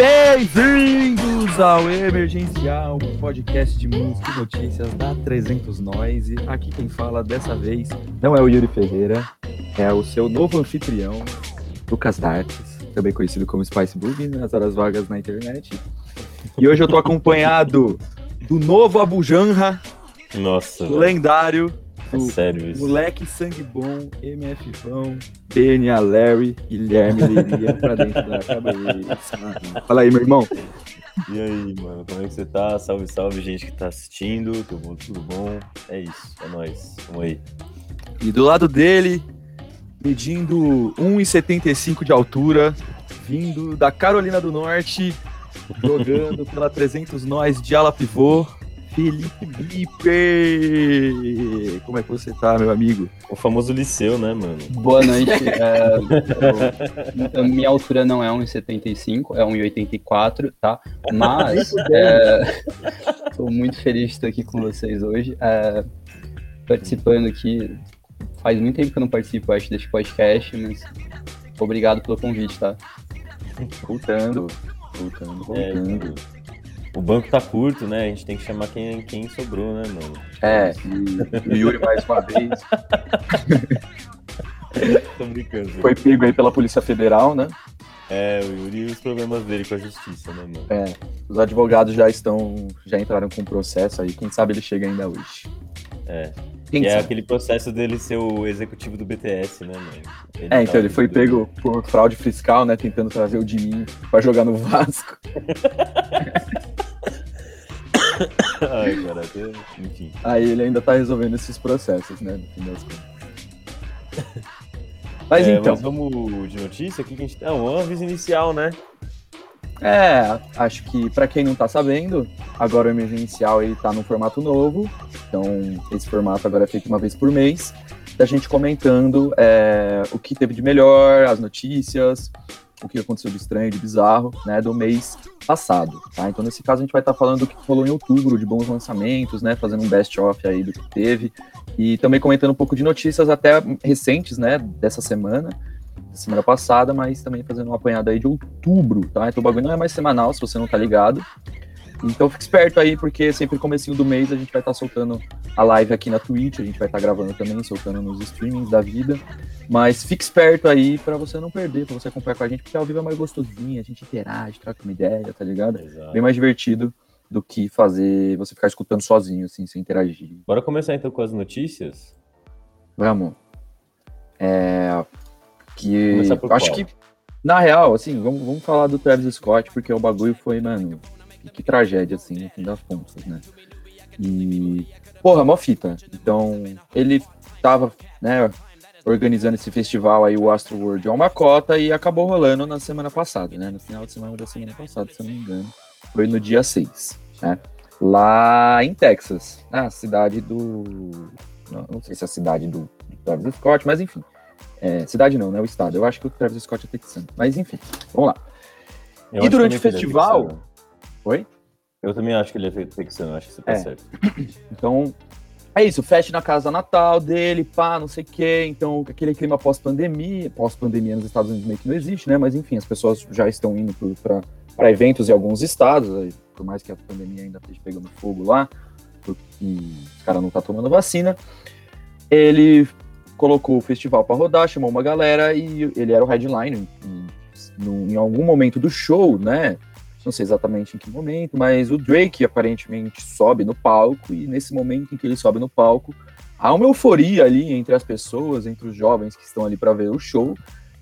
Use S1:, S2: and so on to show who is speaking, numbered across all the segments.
S1: Bem-vindos ao Emergencial, podcast de música e notícias da 300 Noise. Aqui quem fala dessa vez não é o Yuri Ferreira, é o seu novo anfitrião, Lucas Dartes, também conhecido como Spice Boogie nas horas vagas na internet. E hoje eu tô acompanhado do novo Abu Janra,
S2: Nossa, velho. É
S1: do
S2: sério isso.
S1: moleque sangue bom, MF Vão, PNA Larry, Guilherme Leiria pra dentro da cabeça. Fala aí, meu irmão.
S2: E aí, mano, como é que você tá? Salve, salve, gente que tá assistindo. Tudo bom? Tudo bom? É isso, é nóis. Vamos aí.
S1: E do lado dele, medindo 1,75 de altura, vindo da Carolina do Norte, jogando pela 300 Nós de ala pivô, Felipe Lipe. Como é que você tá, meu amigo?
S2: O famoso liceu, né, mano?
S3: Boa noite. É, eu- minha altura não é 1,75, é 1,84, tá? Mas estou muito feliz de estar aqui com vocês hoje. é, participando aqui. Faz muito tempo que eu não participo, acho, deste podcast, mas obrigado pelo convite, tá?
S1: Voltando, voltando,
S2: É,
S1: voltando.
S2: O banco tá curto, né? A gente tem que chamar quem, quem sobrou, né, mano?
S1: É, e o Yuri mais uma vez
S2: Tô brincando.
S1: foi pego aí pela Polícia Federal, né?
S2: É, o Yuri e os problemas dele com a justiça, né, mano?
S1: É, os advogados já estão, já entraram com o processo aí, quem sabe ele chega ainda hoje.
S2: É.
S1: Quem
S2: Que é aquele processo dele ser o executivo do BTS, né, mano?
S1: É, então
S2: tá
S1: ele foi
S2: do-
S1: pego por fraude fiscal, né, tentando trazer o Dininho pra jogar no Vasco.
S2: Ai, cara, enfim.
S1: Aí ele ainda tá resolvendo esses processos, né, no fim das contas. Mas
S2: É,
S1: então,
S2: Mas vamos de notícia? O que a gente. Não, um aviso inicial, né?
S1: É, acho que pra quem não tá sabendo, agora o emergencial ele tá num formato novo, então esse formato agora é feito uma vez por mês, da gente comentando é, o que teve de melhor, as notícias, o que aconteceu de estranho, de bizarro, né, do mês passado, tá? Então nesse caso a gente vai estar falando do que rolou em outubro, de bons lançamentos, né, fazendo um best-of aí do que teve, e também comentando um pouco de notícias até recentes, né, dessa semana, semana passada, mas também fazendo um apanhado aí de outubro, tá? Então o bagulho não é mais semanal, se você não tá ligado. Então fique esperto aí, porque sempre comecinho do mês a gente vai estar soltando a live aqui na Twitch, a gente vai estar gravando também, soltando nos streamings da vida. Mas fique esperto aí pra você não perder, pra você acompanhar com a gente, porque ao vivo é mais gostosinho, a gente interage, troca uma ideia, tá ligado?
S2: Exato.
S1: Bem mais divertido do que fazer você ficar escutando sozinho, assim, sem interagir.
S2: Bora começar então com as notícias?
S1: Vamos. É. Que. Acho
S2: qual?
S1: que. Na real, assim, vamos, vamos falar do Travis Scott, porque o bagulho foi, mano. Que tragédia, assim, no fim das contas, né? E. Porra, mó fita. Então, ele tava, né, organizando esse festival aí, o Astro World, é uma cota, e acabou rolando na semana passada, né? No final de semana da semana passada, se eu não me engano. Foi no dia 6, né? Lá em Texas, na cidade do. Não, não sei se é a cidade do Travis Scott, mas enfim. É, cidade não, né? O estado. Eu acho que o Travis Scott é texano. Mas enfim, vamos lá.
S2: Eu
S1: E durante
S2: ele é
S1: o festival-. Oi?
S2: Eu também acho que ele é texano, acho que você tá
S1: É.
S2: certo.
S1: Então, é isso. Fest na casa natal dele, pá, não sei o quê. Então, aquele clima pós-pandemia. Pós-pandemia nos Estados Unidos meio que não existe, né? Mas enfim, as pessoas já estão indo para eventos em alguns estados, por mais que a pandemia ainda esteja pegando fogo lá, porque os caras não estão tomando vacina. Ele colocou o festival para rodar, chamou uma galera e ele era o headliner em, em algum momento do show, né? Não sei exatamente em que momento, mas o Drake aparentemente sobe no palco e nesse momento em que ele sobe no palco, há uma euforia ali entre as pessoas, entre os jovens que estão ali para ver o show,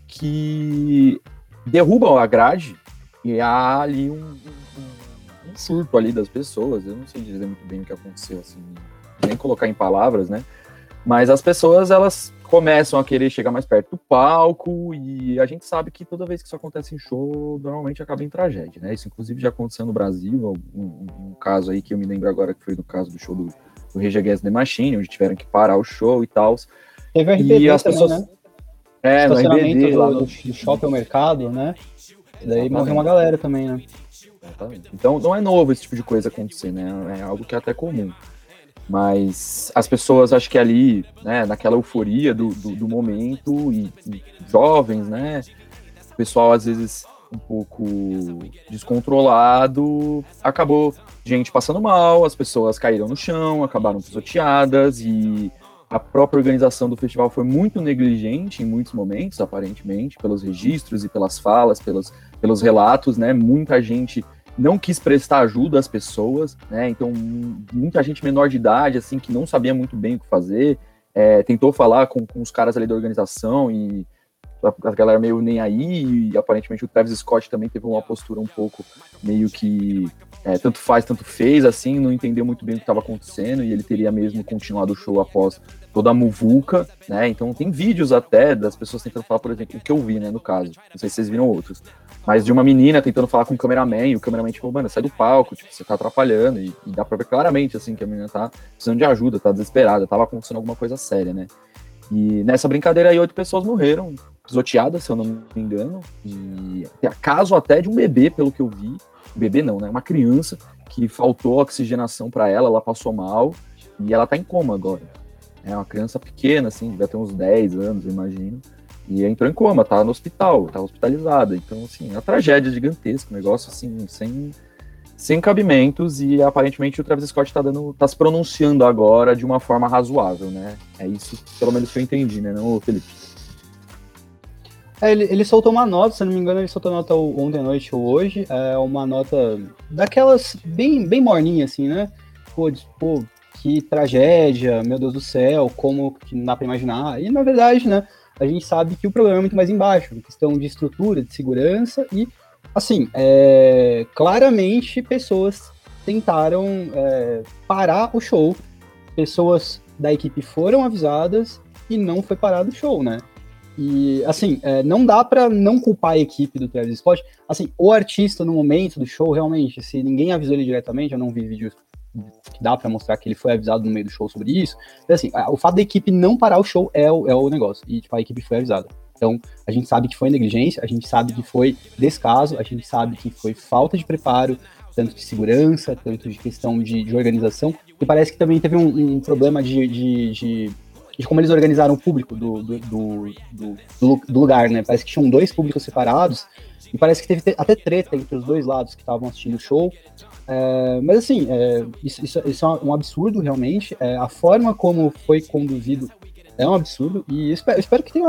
S1: que derrubam a grade e há ali um, um- um surto ali das pessoas. Eu não sei dizer muito bem o que aconteceu, assim, nem colocar em palavras, né? Mas as pessoas, elas começam a querer chegar mais perto do palco e a gente sabe que toda vez que isso acontece em show, normalmente acaba em tragédia, né? Isso inclusive já aconteceu no Brasil, um, um- caso aí que eu me lembro agora que foi no caso do show do, do Rage Against the Machine, onde tiveram que parar o show e tal.
S3: Teve o RBD
S1: E as
S3: também,
S1: pessoas...
S3: né?
S1: É, no
S3: Estacionamento
S1: RBD,
S3: do,
S1: lá
S3: do,
S1: no...
S3: do shopping ao mercado, né? E daí morreu uma galera também, né?
S1: Exatamente. Então não é novo esse tipo de coisa acontecer, né? É algo que é até comum. Mas as pessoas, acho que ali, né, naquela euforia do, do, do momento, e, e jovens, né? O pessoal às vezes um pouco descontrolado, acabou gente passando mal, as pessoas caíram no chão, acabaram pisoteadas e a própria organização do festival foi muito negligente em muitos momentos, aparentemente, pelos registros e pelas falas, pelos, pelos relatos, né? Muita gente não quis prestar ajuda às pessoas, né? Então, muita gente menor de idade, assim, que não sabia muito bem o que fazer, é, tentou falar com, com os caras ali da organização e a, galera meio nem aí, e aparentemente o Travis Scott também teve uma postura um pouco meio que é, tanto faz, tanto fez, assim, não entendeu muito bem o que estava acontecendo, e ele teria mesmo continuado o show após toda a muvuca, né? Então tem vídeos até das pessoas tentando falar, por exemplo, o que eu vi, né, no caso. Não sei se vocês viram outros. Mas de uma menina tentando falar com o cameraman, e o cameraman, tipo, mano, sai do palco, tipo, você tá atrapalhando, e, e dá pra ver claramente, assim, que a menina tá precisando de ajuda, tá desesperada, tava acontecendo alguma coisa séria, né? E nessa brincadeira aí, oito pessoas morreram, pisoteadas, se eu não me engano. E caso até de um bebê, pelo que eu vi. Bebê não, né? Uma criança que faltou oxigenação para ela, ela passou mal e ela tá em coma agora. É uma criança pequena, assim, deve ter uns 10 anos, eu imagino. E entrou em coma, tá no hospital, tá hospitalizada. Então, assim, é uma tragédia gigantesca, um negócio assim, sem, sem cabimentos. E aparentemente o Travis Scott tá, dando, tá se pronunciando agora de uma forma razoável, né? É isso, pelo menos que eu entendi, né, não, Felipe?
S3: É, ele, ele soltou uma nota, se não me engano, ele soltou nota ontem à noite ou hoje. É uma nota daquelas bem, bem morninha, assim, né? Pô, pô, que tragédia, meu Deus do céu, como que não dá pra imaginar. E na verdade, né, a gente sabe que o problema é muito mais embaixo, questão de estrutura, de segurança e, assim, é, claramente pessoas tentaram é, parar o show, pessoas da equipe foram avisadas e não foi parado o show, né? E, assim, é, não dá para não culpar a equipe do Travis Scott. Assim, o artista no momento do show, realmente, se ninguém avisou ele diretamente, eu não vi vídeos que dá para mostrar que ele foi avisado no meio do show sobre isso. Mas, assim, o fato da equipe não parar o show é o, é o negócio. E, tipo, a equipe foi avisada. Então, a gente sabe que foi negligência, a gente sabe que foi descaso, a gente sabe que foi falta de preparo, tanto de segurança, tanto de questão de, de organização. E parece que também teve um, um problema de, de, de de como eles organizaram o público do, do, do, do, do lugar, né? Parece que tinham dois públicos separados e parece que teve até treta entre os dois lados que estavam assistindo o show. É, mas assim, é, isso, isso, isso, é um absurdo realmente. É, a forma como foi conduzido é um absurdo e espero, espero que tenha,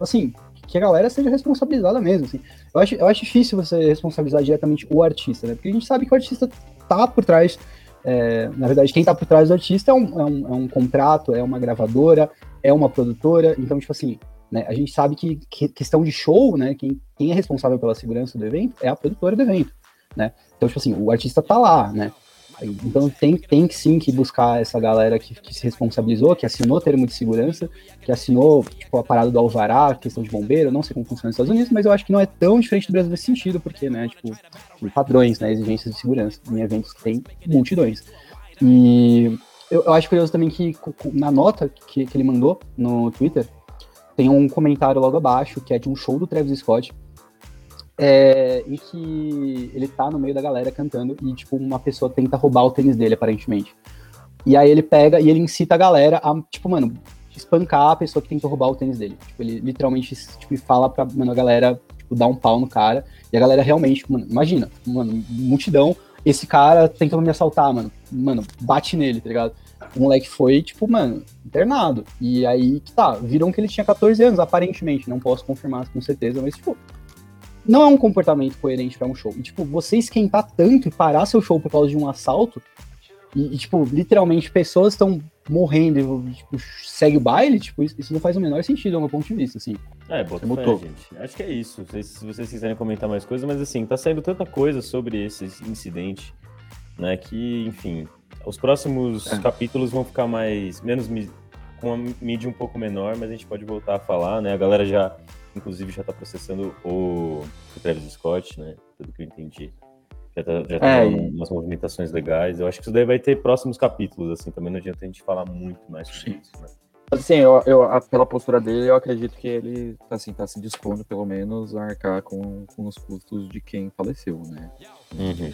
S3: assim, que a galera seja responsabilizada mesmo. Assim. Eu, acho, eu acho difícil você responsabilizar diretamente o artista, né? Porque a gente sabe que o artista tá por trás é, na verdade, quem está por trás do artista é um, é, um, é um, contrato, é uma gravadora, é uma produtora. Então, tipo assim, né, a gente sabe que, que, questão de show, né, quem, quem é responsável pela segurança do evento é a produtora do evento, né? Então, tipo assim, o artista tá lá, né? Então tem, tem que sim que buscar essa galera que, que, se responsabilizou, que assinou termo de segurança, que assinou tipo, a parada do alvará, questão de bombeiro, não sei como funciona nos Estados Unidos, mas eu acho que não é tão diferente do Brasil nesse sentido, porque, né, tipo, padrões, né, exigências de segurança em eventos que tem multidões. E eu, eu acho curioso também que na nota que, que ele mandou no Twitter, tem um comentário logo abaixo, que é de um show do Travis Scott, é, em que ele tá no meio da galera cantando e, tipo, uma pessoa tenta roubar o tênis dele, aparentemente. E aí ele pega e ele incita a galera a, tipo, mano, espancar a pessoa que tentou roubar o tênis dele. Tipo, ele literalmente tipo, fala pra mano, a galera tipo, dar um pau no cara. E a galera realmente, mano, imagina, mano, multidão, esse cara tentando me assaltar, mano. Mano, bate nele, tá ligado? O moleque foi, tipo, mano, internado. E aí, tá, viram que ele tinha 14 anos, aparentemente. Não posso confirmar com certeza, mas, tipo, não é um comportamento coerente para um show. E, tipo, você esquentar tanto e parar seu show por causa de um assalto, e, e tipo, literalmente pessoas estão morrendo e, tipo, segue o baile, tipo, isso, isso, não faz o menor sentido do meu ponto de vista, assim.
S2: É, bota fé, gente. Acho que é isso. Se, se vocês quiserem comentar mais coisas, mas assim, tá saindo tanta coisa sobre esse incidente, né, que, enfim, os próximos é. capítulos vão ficar mais, menos, com a mídia um pouco menor, mas a gente pode voltar a falar, né, a galera já inclusive já está processando o, o Travis Scott, né? Tudo que eu entendi. Já está já tá é, umas movimentações legais. Eu acho que isso daí vai ter próximos capítulos, assim, também não adianta a gente falar muito mais sobre isso, né?
S1: Assim, eu, eu, pela postura dele, eu acredito que ele assim, tá se dispondo, pelo menos, a arcar com, com os custos de quem faleceu, né?
S2: Uhum.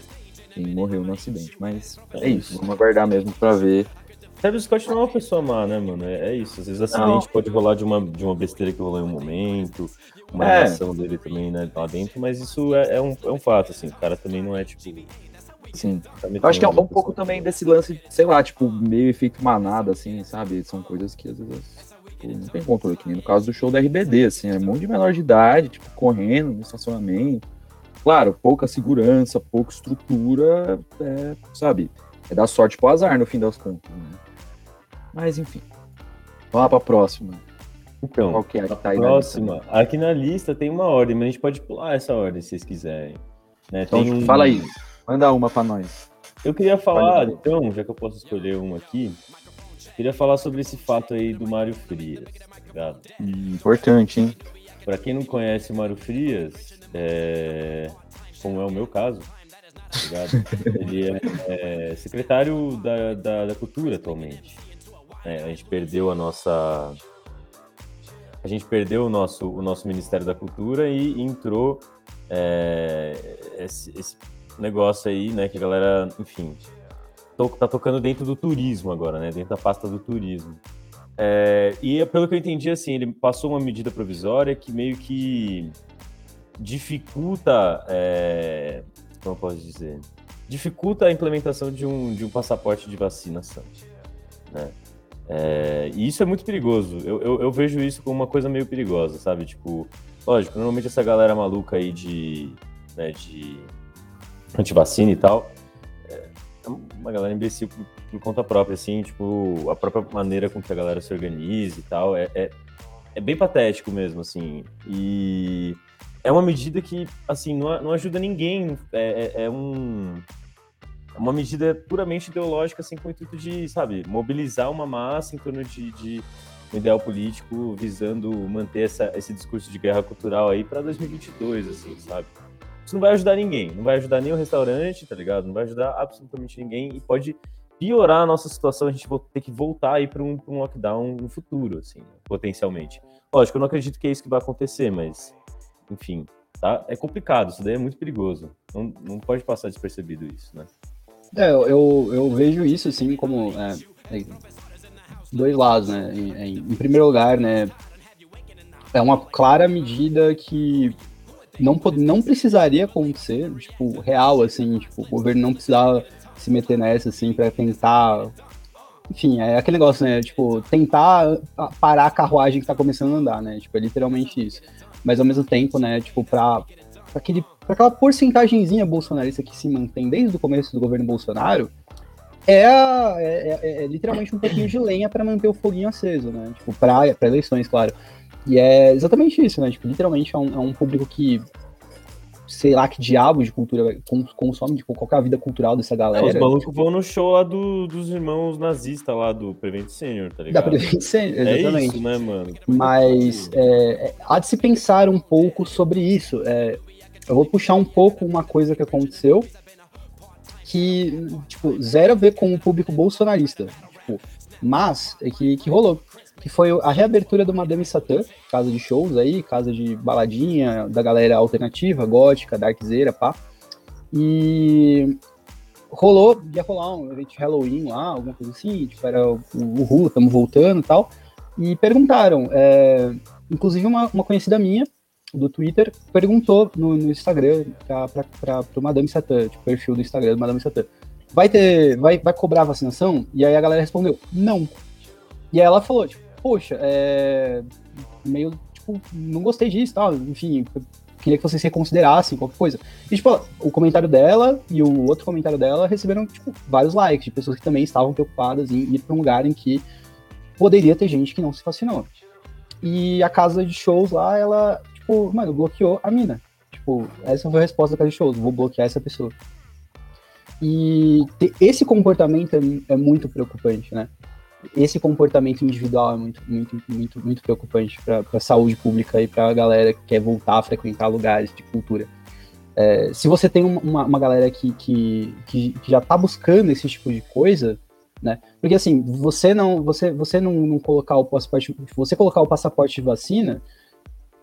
S1: Quem morreu no acidente. Mas é, é isso, vamos aguardar mesmo para ver
S2: Travis Scott não é uma pessoa má, né, mano? É, é isso. Às vezes acidente não. pode rolar de uma, de uma besteira que rolou em um momento, uma é. reação dele também, né, lá dentro, mas isso é, é, um, é um fato, assim. O cara também não é, tipo.
S1: Sim. Tá Eu acho que é um, um pouco também desse lance, sei lá, tipo, meio efeito manada, assim, sabe? São coisas que às vezes tipo, não tem controle, que nem no caso do show da RBD, assim, é um monte de menor de idade, tipo, correndo no estacionamento. Claro, pouca segurança, pouca estrutura, é, sabe? É dar sorte pro azar no fim das contas. Né? Mas enfim. Vamos lá pra próxima.
S2: Então, Qual que é a, tá a próxima. Aqui na lista tem uma ordem, mas a gente pode pular essa ordem se vocês quiserem.
S1: Né? Então, um... fala aí. Manda uma pra nós.
S2: Eu queria falar, então, já que eu posso escolher uma aqui, queria falar sobre esse fato aí do Mário Frias, tá ligado?
S1: Hum, importante, hein?
S2: Pra quem não conhece o Mário Frias, é... como é o meu caso, tá ele é, é secretário da, da, da, Cultura atualmente. É, a gente perdeu a nossa. A gente perdeu o nosso, o nosso Ministério da Cultura e entrou é, esse, esse, negócio aí, né? Que a galera, enfim, to, tá tocando dentro do turismo agora, né? Dentro da pasta do turismo. É, e pelo que eu entendi, assim, ele passou uma medida provisória que meio que dificulta, é, como eu posso dizer, dificulta a implementação de um, de um passaporte de vacinação, né? É, e isso é muito perigoso. Eu, eu, eu, vejo isso como uma coisa meio perigosa, sabe? Tipo, lógico, normalmente essa galera maluca aí de, né, de antivacina e tal, é uma galera imbecil por, por, conta própria, assim, tipo, a própria maneira com que a galera se organiza e tal, é, é, é bem patético mesmo, assim. E é uma medida que, assim, não, não ajuda ninguém. É, é, é um, é uma medida puramente ideológica, assim, com o intuito de, sabe, mobilizar uma massa em torno de, de um ideal político visando manter essa, esse discurso de guerra cultural aí para 2022, assim, sabe? Isso não vai ajudar ninguém, não vai ajudar nem o restaurante, tá ligado? Não vai ajudar absolutamente ninguém e pode piorar a nossa situação, a gente vai ter que voltar aí para um, um, lockdown no futuro, assim, potencialmente. Lógico, eu não acredito que é isso que vai acontecer, mas enfim, tá? É complicado, isso daí é muito perigoso. Não, não pode passar despercebido isso, né?
S3: É, eu, eu vejo isso, assim, como é, é, dois lados, né? Em, em, primeiro lugar, né, é uma clara medida que não, não precisaria acontecer, tipo, real, assim, tipo, o governo não precisava se meter nessa, assim, para tentar enfim, é aquele negócio, né? Tipo, tentar parar a carruagem que tá começando a andar, né? Tipo, é literalmente isso mas ao mesmo tempo, né, tipo, para aquele pra aquela porcentagemzinha bolsonarista que se mantém desde o começo do governo Bolsonaro, é, é, é, é literalmente um pouquinho de lenha para manter o foguinho aceso, né? Tipo, para eleições, claro. E é exatamente isso, né? Tipo, literalmente é um, é um público que sei lá que diabo de cultura consome, tipo, qual é a vida cultural dessa galera. É,
S2: os malucos tipo... vão no show lá do, dos irmãos nazistas lá do Prevent Senior, tá ligado?
S3: Da Prevent Senior, exatamente.
S2: É isso, né, mano?
S3: Mas é, é, há de se pensar um pouco sobre isso. É, eu vou puxar um pouco uma coisa que aconteceu que, tipo, zero a ver com o público bolsonarista. Tipo, mas é que, que rolou que foi a reabertura do Madame Satã, casa de shows aí, casa de baladinha, da galera alternativa, gótica, darkzeira, pá. E rolou, ia rolar um evento de Halloween lá, alguma coisa assim, tipo, era o Ru, estamos voltando e tal. E perguntaram, é, inclusive uma, uma conhecida minha, do Twitter, perguntou no, no Instagram para o Madame Satã, tipo, perfil do Instagram do Madame Satã. Vai ter, vai, vai cobrar vacinação? E aí a galera respondeu, não. E aí ela falou, tipo, poxa, é, meio, tipo, não gostei disso, tal, enfim, queria que vocês reconsiderassem qualquer coisa. E, tipo, o comentário dela e o outro comentário dela receberam, tipo, vários likes de pessoas que também estavam preocupadas em ir para um lugar em que poderia ter gente que não se vacinou. E a casa de shows lá, ela, tipo, mano, bloqueou a mina. Tipo, essa foi a resposta da casa de shows, vou bloquear essa pessoa. E esse comportamento é, é muito preocupante, né? esse comportamento individual é muito, muito, muito, muito preocupante para a saúde pública e para a galera que quer voltar a frequentar lugares de cultura. É, se você tem uma, uma galera que, que, que, já está buscando esse tipo de coisa, né? Porque assim, você não, você, você não, não colocar o passaporte, você colocar o passaporte de vacina,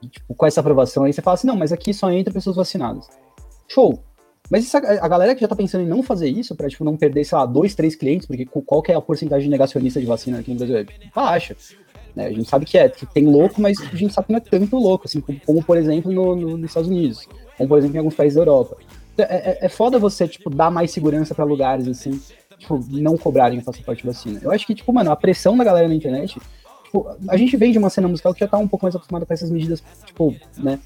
S3: tipo, com essa aprovação aí, você fala assim, não, mas aqui só entra pessoas vacinadas. Show. Mas a galera que já tá pensando em não fazer isso, pra, tipo, não perder, sei lá, dois, três clientes, porque qual que é a porcentagem negacionista de vacina aqui no Brasil? É baixa. Né? A gente sabe que é, que tem louco, mas a gente sabe que não é tanto louco, assim, como, como por exemplo, no, no, nos Estados Unidos, como, por exemplo, em alguns países da Europa. Então, é, é, é foda você, tipo, dar mais segurança para lugares, assim, tipo, não cobrarem o passaporte de vacina. Eu acho que, tipo, mano, a pressão da galera na internet, tipo, a gente vem de uma cena musical que já tá um pouco mais acostumada com essas medidas, tipo, né,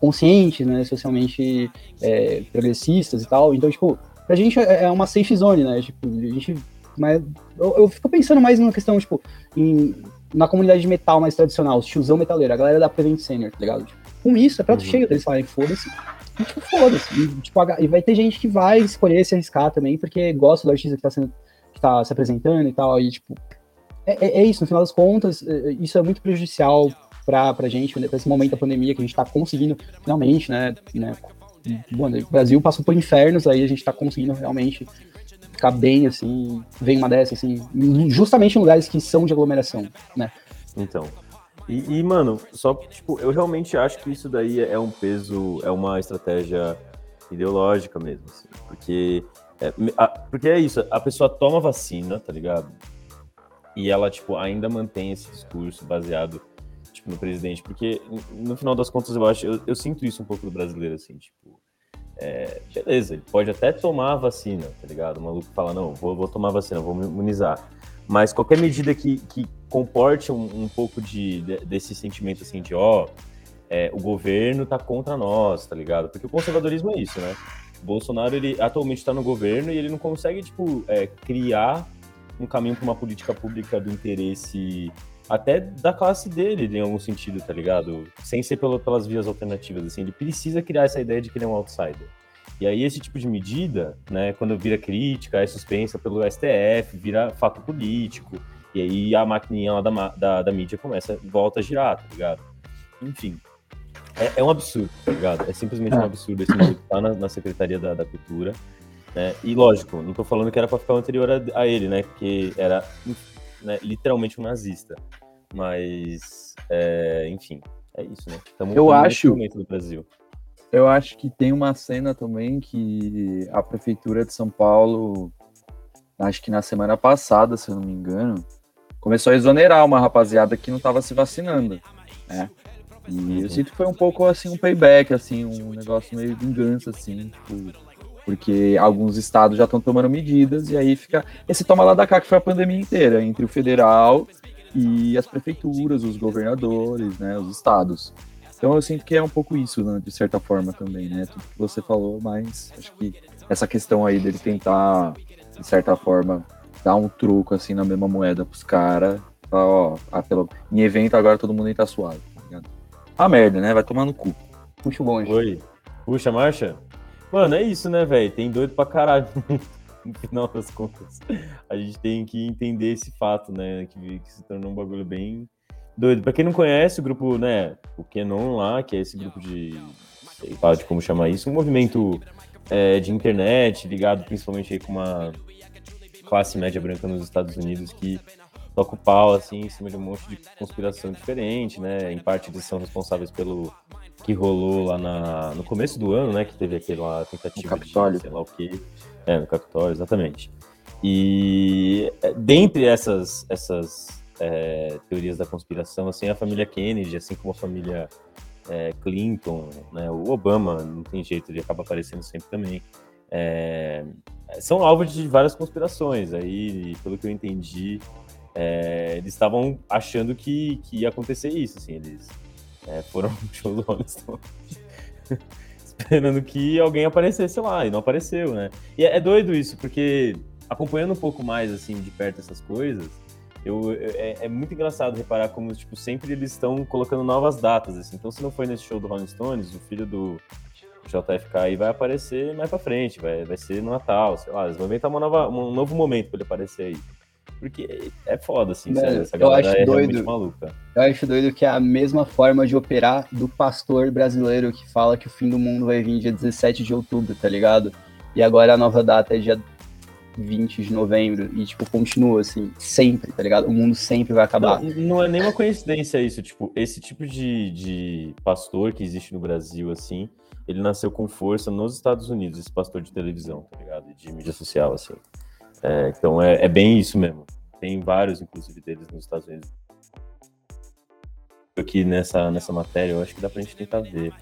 S3: conscientes, né, socialmente é, progressistas e tal. Então, tipo, pra gente é, é uma safe zone, né, tipo, a gente... Mas eu, eu fico pensando mais numa questão, tipo, em, na comunidade de metal mais tradicional, os tiozão metaleiro, a galera da Prevent Senior, tá ligado? Tipo, com isso, é prato uhum. cheio deles falarem, foda-se, e, tipo, foda-se. E, tipo, e vai ter gente que vai escolher se arriscar também, porque gosta do artista que tá, sendo, que tá se apresentando e tal, e, tipo, é, é, é isso, no final das contas, é, isso é muito prejudicial para a gente, né, para esse momento da pandemia que a gente está conseguindo finalmente, né, né bom, o Brasil passou por infernos, aí a gente está conseguindo realmente ficar bem, assim, vem uma dessa, assim, justamente em lugares que são de aglomeração, né.
S2: Então, e, e, mano, só tipo, eu realmente acho que isso daí é um peso, é uma estratégia ideológica mesmo, assim, porque é, a, porque é isso, a pessoa toma vacina, tá ligado? E ela, tipo, ainda mantém esse discurso baseado tipo, no presidente, porque no final das contas eu acho, eu, eu sinto isso um pouco do brasileiro, assim, tipo, é, beleza, ele pode até tomar a vacina, tá ligado? O maluco fala, não, vou, vou tomar a vacina, vou me imunizar. Mas qualquer medida que, que comporte um, um pouco de, de, desse sentimento, assim, de, ó, é, o governo tá contra nós, tá ligado? Porque o conservadorismo é isso, né? Bolsonaro, ele atualmente tá no governo e ele não consegue, tipo, é, criar um caminho para uma política pública do interesse até da classe dele, em algum sentido, tá ligado? Sem ser pelo, pelas vias alternativas, assim, ele precisa criar essa ideia de que ele é um outsider. E aí esse tipo de medida, né, quando vira crítica, é suspensa pelo STF, vira fato político, e aí a maquininha lá da, da, da mídia começa, volta a girar, tá ligado? Enfim, é, é um absurdo, tá ligado? É simplesmente um é. absurdo esse maluco tá na, na Secretaria da, da Cultura, né? E lógico, não tô falando que era para ficar anterior a, a, ele, né, porque era né, literalmente um nazista. Mas, é, enfim, é isso, né?
S1: Estamos eu acho do Brasil. Eu acho que tem uma cena também que a prefeitura de São Paulo, acho que na semana passada, se eu não me engano, começou a exonerar uma rapaziada que não estava se vacinando, né? E uhum. eu sinto que foi um pouco assim um payback, assim, um negócio meio vingança, assim, tipo, porque alguns estados já estão tomando medidas e aí fica esse toma lá da cá que foi a pandemia inteira entre o federal e as prefeituras, os governadores, né, os estados. Então eu sinto que é um pouco isso, né, de certa forma também, né, tudo que você falou, mas acho que essa questão aí dele tentar, de certa forma, dar um truco assim na mesma moeda pros caras, ó, ah, pelo, em evento agora todo mundo tá suave, tá ligado? Ah, merda, né, vai tomar no cu.
S3: Puxa o bonde.
S2: Oi. Puxa, marcha. Mano, é isso, né, velho? Tem doido pra caralho. no final das contas. A gente tem que entender esse fato, né? Que, que se tornou um bagulho bem doido. Pra quem não conhece, o grupo, né? O Kenon lá, que é esse grupo de. sei lá de como chamar isso, um movimento é, de internet ligado principalmente aí com uma classe média branca nos Estados Unidos que toca o pau, assim, em cima de um monte de conspiração diferente, né? Em parte eles são responsáveis pelo que rolou lá na, no começo do ano, né? Que teve aquela tentativa de sei lá o que. É, no Capitólio, exatamente. E é, dentre essas, essas é, teorias da conspiração, assim, a família Kennedy, assim como a família é, Clinton, né, o Obama, não tem jeito, ele acaba aparecendo sempre também. É, são alvos de várias conspirações. Aí, pelo que eu entendi, é, eles estavam achando que, que ia acontecer isso, assim, eles é, foram no show do Rolling Stones esperando que alguém aparecesse lá, e não apareceu, né? E é, é, doido isso, porque acompanhando um pouco mais, assim, de perto essas coisas, eu, é, é muito engraçado reparar como, tipo, sempre eles estão colocando novas datas, assim. Então, se não foi nesse show do Rolling Stones, o filho do JFK aí vai aparecer mais pra frente, vai, vai ser no Natal, sei lá, eles vão inventar uma nova, um novo momento pra ele aparecer aí. Porque é foda, assim, Mano, essa galera é doido, maluca.
S3: Eu acho doido que é a mesma forma de operar do pastor brasileiro que fala que o fim do mundo vai vir dia 17 de outubro, tá ligado? E agora a nova data é dia 20 de novembro e, tipo, continua assim, sempre, tá ligado? O mundo sempre vai acabar.
S2: Não, não é nenhuma coincidência isso, tipo, esse tipo de, de pastor que existe no Brasil, assim, ele nasceu com força nos Estados Unidos, esse pastor de televisão, tá ligado? De mídia social, assim. É, então é, é bem isso mesmo. Tem vários, inclusive, deles nos Estados Unidos. Aqui nessa, nessa matéria, eu acho que dá pra gente tentar ver.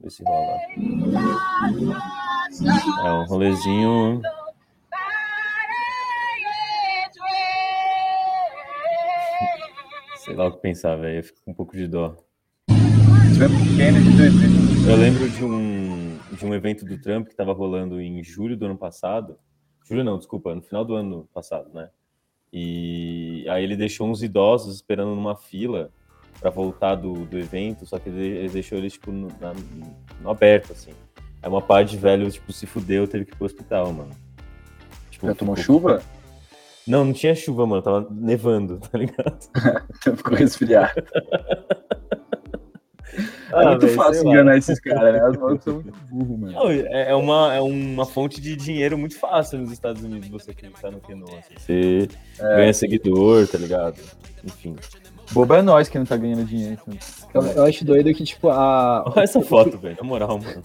S2: Ver se rola. É um rolezinho. Sei lá o que pensar, velho. Eu fico com um pouco de dó. Eu lembro de um, de um evento do Trump que estava rolando em julho do ano passado. Julho não, desculpa, no final do ano passado, né? E aí ele deixou uns idosos esperando numa fila para voltar do, do evento, só que ele, deixou eles, tipo, no, na, no aberto, assim. Aí uma parte de velho, tipo, se fudeu, teve que ir pro hospital, mano.
S1: Tipo, Já tomou ficou... chuva?
S2: Não, não tinha chuva, mano. Tava nevando, tá ligado?
S1: então ficou resfriado. É ah, muito véio, fácil enganar esses caras, né? As malucos são muito burros, mano. Não,
S2: é, é, uma, é uma fonte de dinheiro muito fácil nos Estados Unidos você acreditar no que não. Assim. Você é. ganha seguidor, tá ligado? Enfim.
S1: Boba é nós que não tá ganhando dinheiro. Então.
S3: Eu, eu, acho doido que, tipo, a.
S2: Olha essa foto, velho, na moral, mano.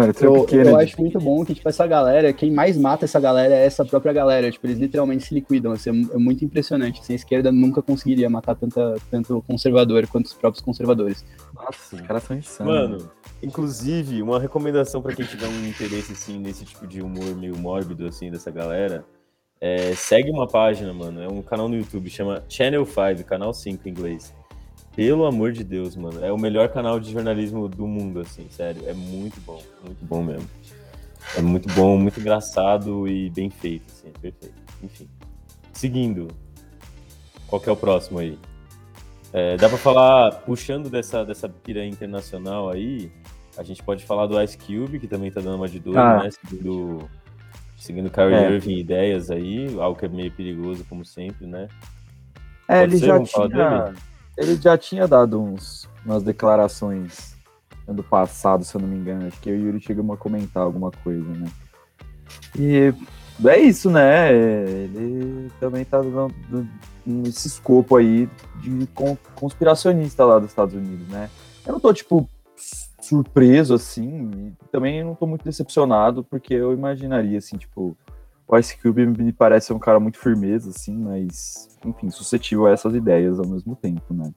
S3: Mano, eu, eu acho muito bom que, tipo, essa galera, quem mais mata essa galera é essa própria galera. Tipo, eles literalmente se liquidam. Assim, é, é muito impressionante. Assim, a esquerda nunca conseguiria matar tanta, tanto conservador quanto os próprios conservadores.
S1: Nossa, os caras são insanos.
S2: Mano, inclusive, uma recomendação para quem tiver um interesse, assim, nesse tipo de humor meio mórbido, assim, dessa galera, é, segue uma página, mano. É um canal no YouTube, chama Channel 5, canal 5 em inglês. Pelo amor de Deus, mano. É o melhor canal de jornalismo do mundo, assim, sério. É muito bom, muito bom mesmo. É muito bom, muito engraçado e bem feito, assim, é perfeito. Enfim. Seguindo. Qual que é o próximo aí? É, dá pra falar, puxando dessa, dessa pira internacional aí, a gente pode falar do Ice Cube, que também tá dando uma de dor, ah. né? Seguindo, seguindo Kyrie é. Irving ideias aí, algo que é meio perigoso, como sempre, né?
S1: É, pode ele ser? já Vamos tinha ele já tinha dado uns, umas declarações ano passado, se eu não me engano. Acho que o Yuri chegou a comentar alguma coisa, né? E é isso, né? Ele também tá esse escopo aí de conspiracionista lá dos Estados Unidos, né? Eu não tô, tipo, surpreso, assim, também não tô muito decepcionado, porque eu imaginaria, assim, tipo, o Ice Cube me parece um cara muito firmeza, assim, mas enfim, suscetível a essas ideias ao mesmo tempo, né?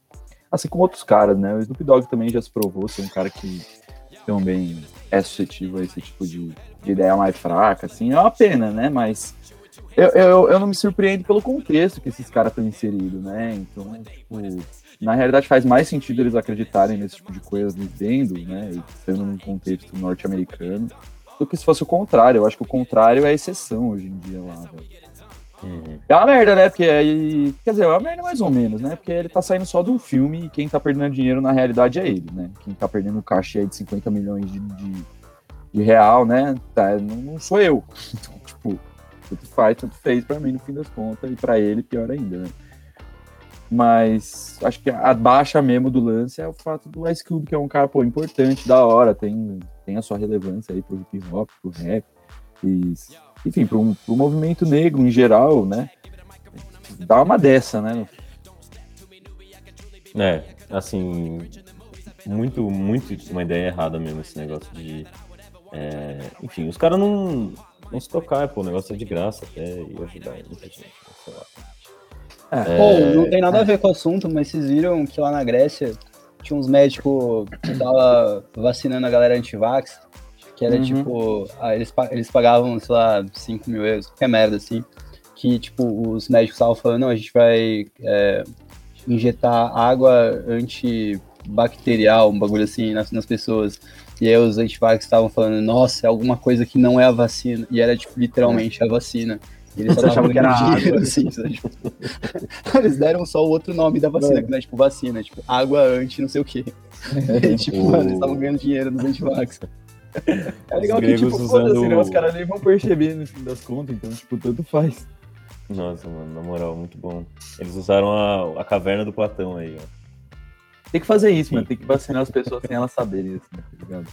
S1: Assim como outros caras, né? O Snoop Dogg também já se provou ser um cara que também é suscetível a esse tipo de, de ideia mais fraca, assim. É uma pena, né? Mas eu, eu, eu não me surpreendo pelo contexto que esses caras estão inseridos, né? Então, tipo, na realidade faz mais sentido eles acreditarem nesse tipo de coisa vivendo, né? E sendo num contexto norte-americano, do que se fosse o contrário. Eu acho que o contrário é a exceção hoje em dia lá, velho. Uhum. É uma merda, né? Porque aí. Quer dizer, é uma merda mais ou menos, né? Porque ele tá saindo só de um filme e quem tá perdendo dinheiro na realidade é ele, né? Quem tá perdendo o caixa aí de 50 milhões de, de, de real, né? Tá, não, não, sou eu. Então, tipo, tanto faz, tanto fez pra mim no fim das contas, e pra ele pior ainda, né? Mas acho que a baixa mesmo do lance é o fato do Ice Cube, que é um cara, pô, importante, da hora, tem, tem a sua relevância aí pro hip hop, pro rap. E enfim, para um, o movimento negro em geral, né? Dá uma dessa, né?
S2: É, assim, muito, muito uma ideia errada mesmo esse negócio de. É, enfim, os caras não, não se tocar, pô, o negócio é de graça até e ajudar muita gente, sei lá.
S3: É, pô, não tem nada a ver com o assunto, mas vocês viram que lá na Grécia tinha uns médicos que estavam vacinando a galera anti-vax que era uhum. tipo, ah, eles, eles pagavam, sei lá, 5 mil euros, qualquer merda assim, que tipo, os médicos estavam falando, não, a gente vai é, injetar água antibacterial, um bagulho assim, nas, nas pessoas. E aí os antivax estavam falando, nossa, é alguma coisa que não é a vacina. E era, tipo, literalmente a vacina. Eles só achavam que era dinheiro, assim, tipo... eles deram só o outro nome da vacina, que não é tipo vacina, é, tipo água anti não sei o quê. E, tipo, mano, eles estavam ganhando dinheiro nos antivax.
S1: É legal que, tipo, usando... né? Os caras nem vão perceber no fim das contas, então, tipo, tanto faz.
S2: Nossa, mano, na moral, muito bom. Eles usaram a, a caverna do Platão aí, ó.
S1: Tem que fazer isso, mano. Tem que vacinar as pessoas sem elas saberem isso, né? Tá ligado?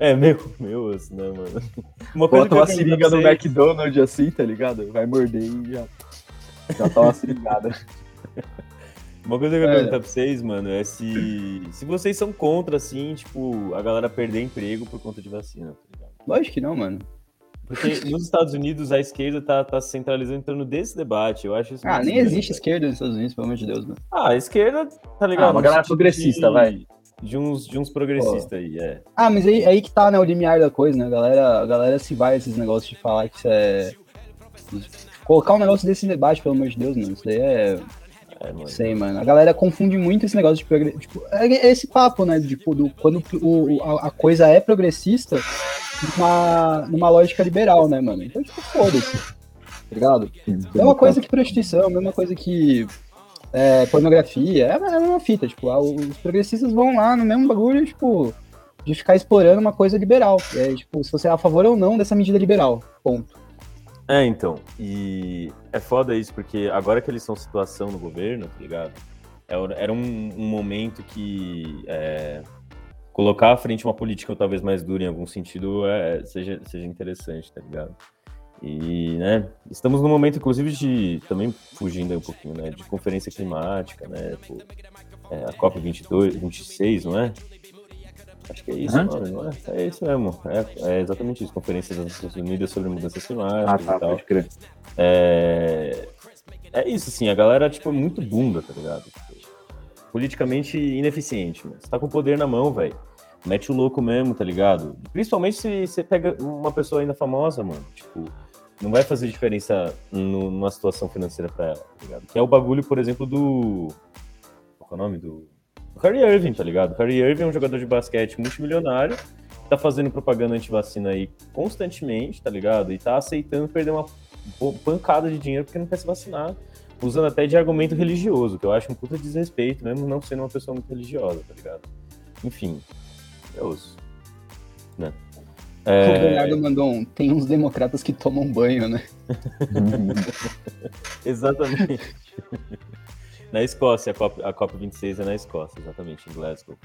S2: É, meu, meu osso, né, mano?
S1: Uma Bota uma seringa no McDonald's assim, tá ligado? Vai morder e já, já tá uma seringada.
S2: Uma coisa que eu ia é. perguntar pra vocês, mano, é se, se vocês são contra, assim, tipo, a galera perder emprego por conta de vacina, tá
S3: ligado? Lógico que não, mano.
S2: Porque nos Estados Unidos a esquerda tá, tá se centralizando em torno desse debate. Eu acho isso
S3: Ah, nem existe esquerda nos Estados Unidos, pelo amor de Deus, mano.
S2: Ah, a esquerda, tá ligado? Ah,
S1: uma galera progressista,
S2: de,
S1: vai.
S2: De uns, de uns progressistas aí, é.
S3: Ah, mas aí, aí que tá, né, o limiar da coisa, né? A galera, a galera se vai esses negócios de falar que isso é. Colocar um negócio desse debate, pelo amor de Deus, mano. Isso daí é. É, mano. Sei, mano. A galera confunde muito esse negócio de progressista. Tipo, é esse papo, né? Tipo, do, quando o, a, a coisa é progressista, numa, numa lógica liberal, né, mano? Então, tipo, foda-se. Tá ligado? É uma coisa que prostituição, é uma coisa que é, pornografia, é a mesma fita, tipo, os progressistas vão lá no mesmo bagulho, tipo, de ficar explorando uma coisa liberal. É, tipo, se você é a favor ou não dessa medida liberal. Ponto.
S2: É, então. E é foda isso, porque agora que eles são situação no governo, tá ligado? É, era um, um momento que é, colocar à frente uma política talvez mais dura em algum sentido é, seja, seja interessante, tá ligado? E, né, estamos num momento, inclusive, de, também fugindo um pouquinho, né, de conferência climática, né, pô, é, a COP22, 26, não é? Acho que é isso, mano, é? É isso mesmo, é, é, exatamente isso, Conferência das Nações Unidas sobre Mudanças Climáticas ah, tá, e tal. Pode crer. É, é isso, assim, a galera, tipo, é muito bunda, tá ligado? Politicamente ineficiente, mano. Você tá com o poder na mão, velho mete o louco mesmo, tá ligado? Principalmente se você pega uma pessoa ainda famosa, mano. Tipo, não vai fazer diferença numa situação financeira pra ela, tá ligado? Que é o bagulho, por exemplo, do. Qual é o nome? Do. Do Kyrie Irving, tá ligado? O Kyrie Irving é um jogador de basquete multimilionário, tá fazendo propaganda anti-vacina aí constantemente, tá ligado? E tá aceitando perder uma pancada de dinheiro porque não quer se vacinar. Usando até de argumento religioso, que eu acho um puta desrespeito, mesmo não sendo uma pessoa muito religiosa, tá ligado? Enfim, maravilhoso. Né?
S3: É... O Bernardo mandou um. Tem uns democratas que tomam banho, né?
S2: exatamente. Na Escócia, a COP, a COP 26 é na Escócia, exatamente, em Glasgow.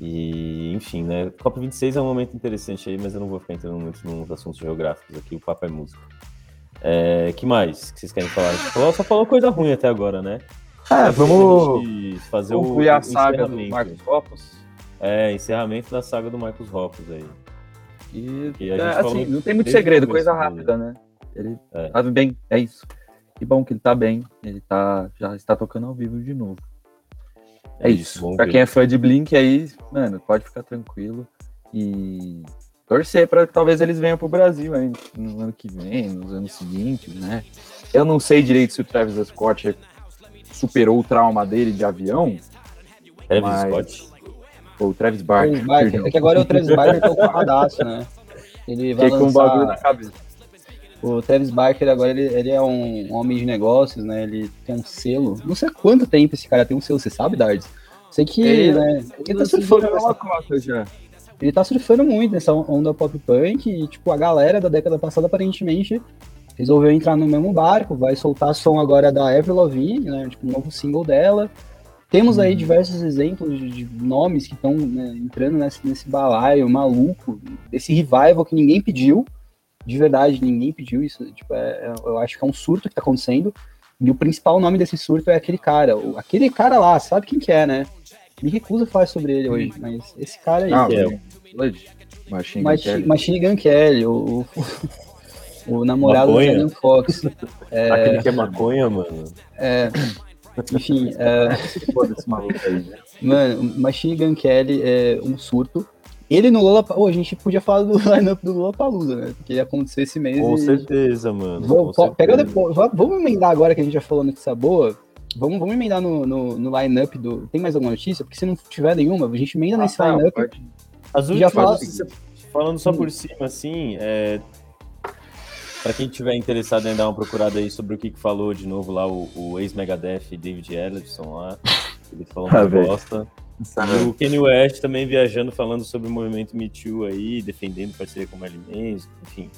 S2: E, enfim, né? COP 26 é um momento interessante aí, mas eu não vou ficar entrando muito nos assuntos geográficos aqui, o papo é música. É, que mais que vocês querem falar? Só falou coisa ruim até agora, né?
S1: É, vamos fazer o, a saga do Marcos Copos.
S2: É, encerramento da saga do Marcos Hoppus aí.
S1: E, é, assim, não tem muito segredo, coisa rápida, né? Ele é. tá bem, é isso. Que bom que ele tá bem, ele tá, já está tocando ao vivo de novo. É, é isso. isso. Pra quem é fã de Blink aí, mano, pode ficar tranquilo e torcer para que talvez eles venham pro Brasil aí no ano que vem, nos anos seguintes, né? Eu não sei direito se o Travis Scott superou o trauma dele de avião.
S2: Travis mas... Scott?
S1: O Travis Barker. Travis
S3: Barker. É que agora o Travis Barker tá ocupadaço, né? Ele vai lançar...
S1: com um bagulho na cabeça.
S3: O Travis Barker agora ele, ele é um homem de negócios, né? Ele tem um selo. Não sei quanto tempo esse cara tem um selo, você sabe, Dardes? Sei que, ele, né? Ele tá surfando nessa cota já. Ele tá surfando muito nessa onda pop punk e, tipo, a galera da década passada aparentemente resolveu entrar no mesmo barco, vai soltar som agora da Avril Lavigne, né? Tipo, um novo single dela. Temos aí uhum. diversos exemplos de, de nomes que estão né, entrando nesse, nesse balaio maluco, desse revival que ninguém pediu, de verdade, ninguém pediu isso. Tipo, é, é, eu acho que é um surto que está acontecendo. E o principal nome desse surto é aquele cara. O, aquele cara lá, sabe quem que é, né? Me recuso a falar sobre ele hoje, mas esse cara aí. Ah,
S1: é
S3: o
S1: Machine, Machine,
S3: Machine Gun Kelly, o, o, o namorado maconha. do Megan Fox.
S2: É, aquele que é maconha, mano.
S3: É. Enfim, é... Foda-se maluco aí, né? Mano, Machine Gun Kelly é um surto. Ele no Lola... Oh, a gente podia falar do lineup do Lola Palusa, né? Porque ia acontecer esse mês.
S2: Com e... certeza, mano.
S3: Vou,
S2: com
S3: pega certeza. depois. Vamos emendar agora que a gente já falou notícia boa. Vamos, vamos emendar no, no, no line-up do. Tem mais alguma notícia? Porque se não tiver nenhuma, a gente emenda ah, nesse tá, line-up.
S2: As últimas, já fala... falando só por cima, assim, é, para quem tiver interessado em dar uma procurada aí sobre o que, que falou de novo lá o, o ex-Megadeth David Ellison lá, ele falou uma ah, bosta. E o Kanye West também viajando, falando sobre o movimento Me Too aí, defendendo parceria com Marilyn Manson, enfim.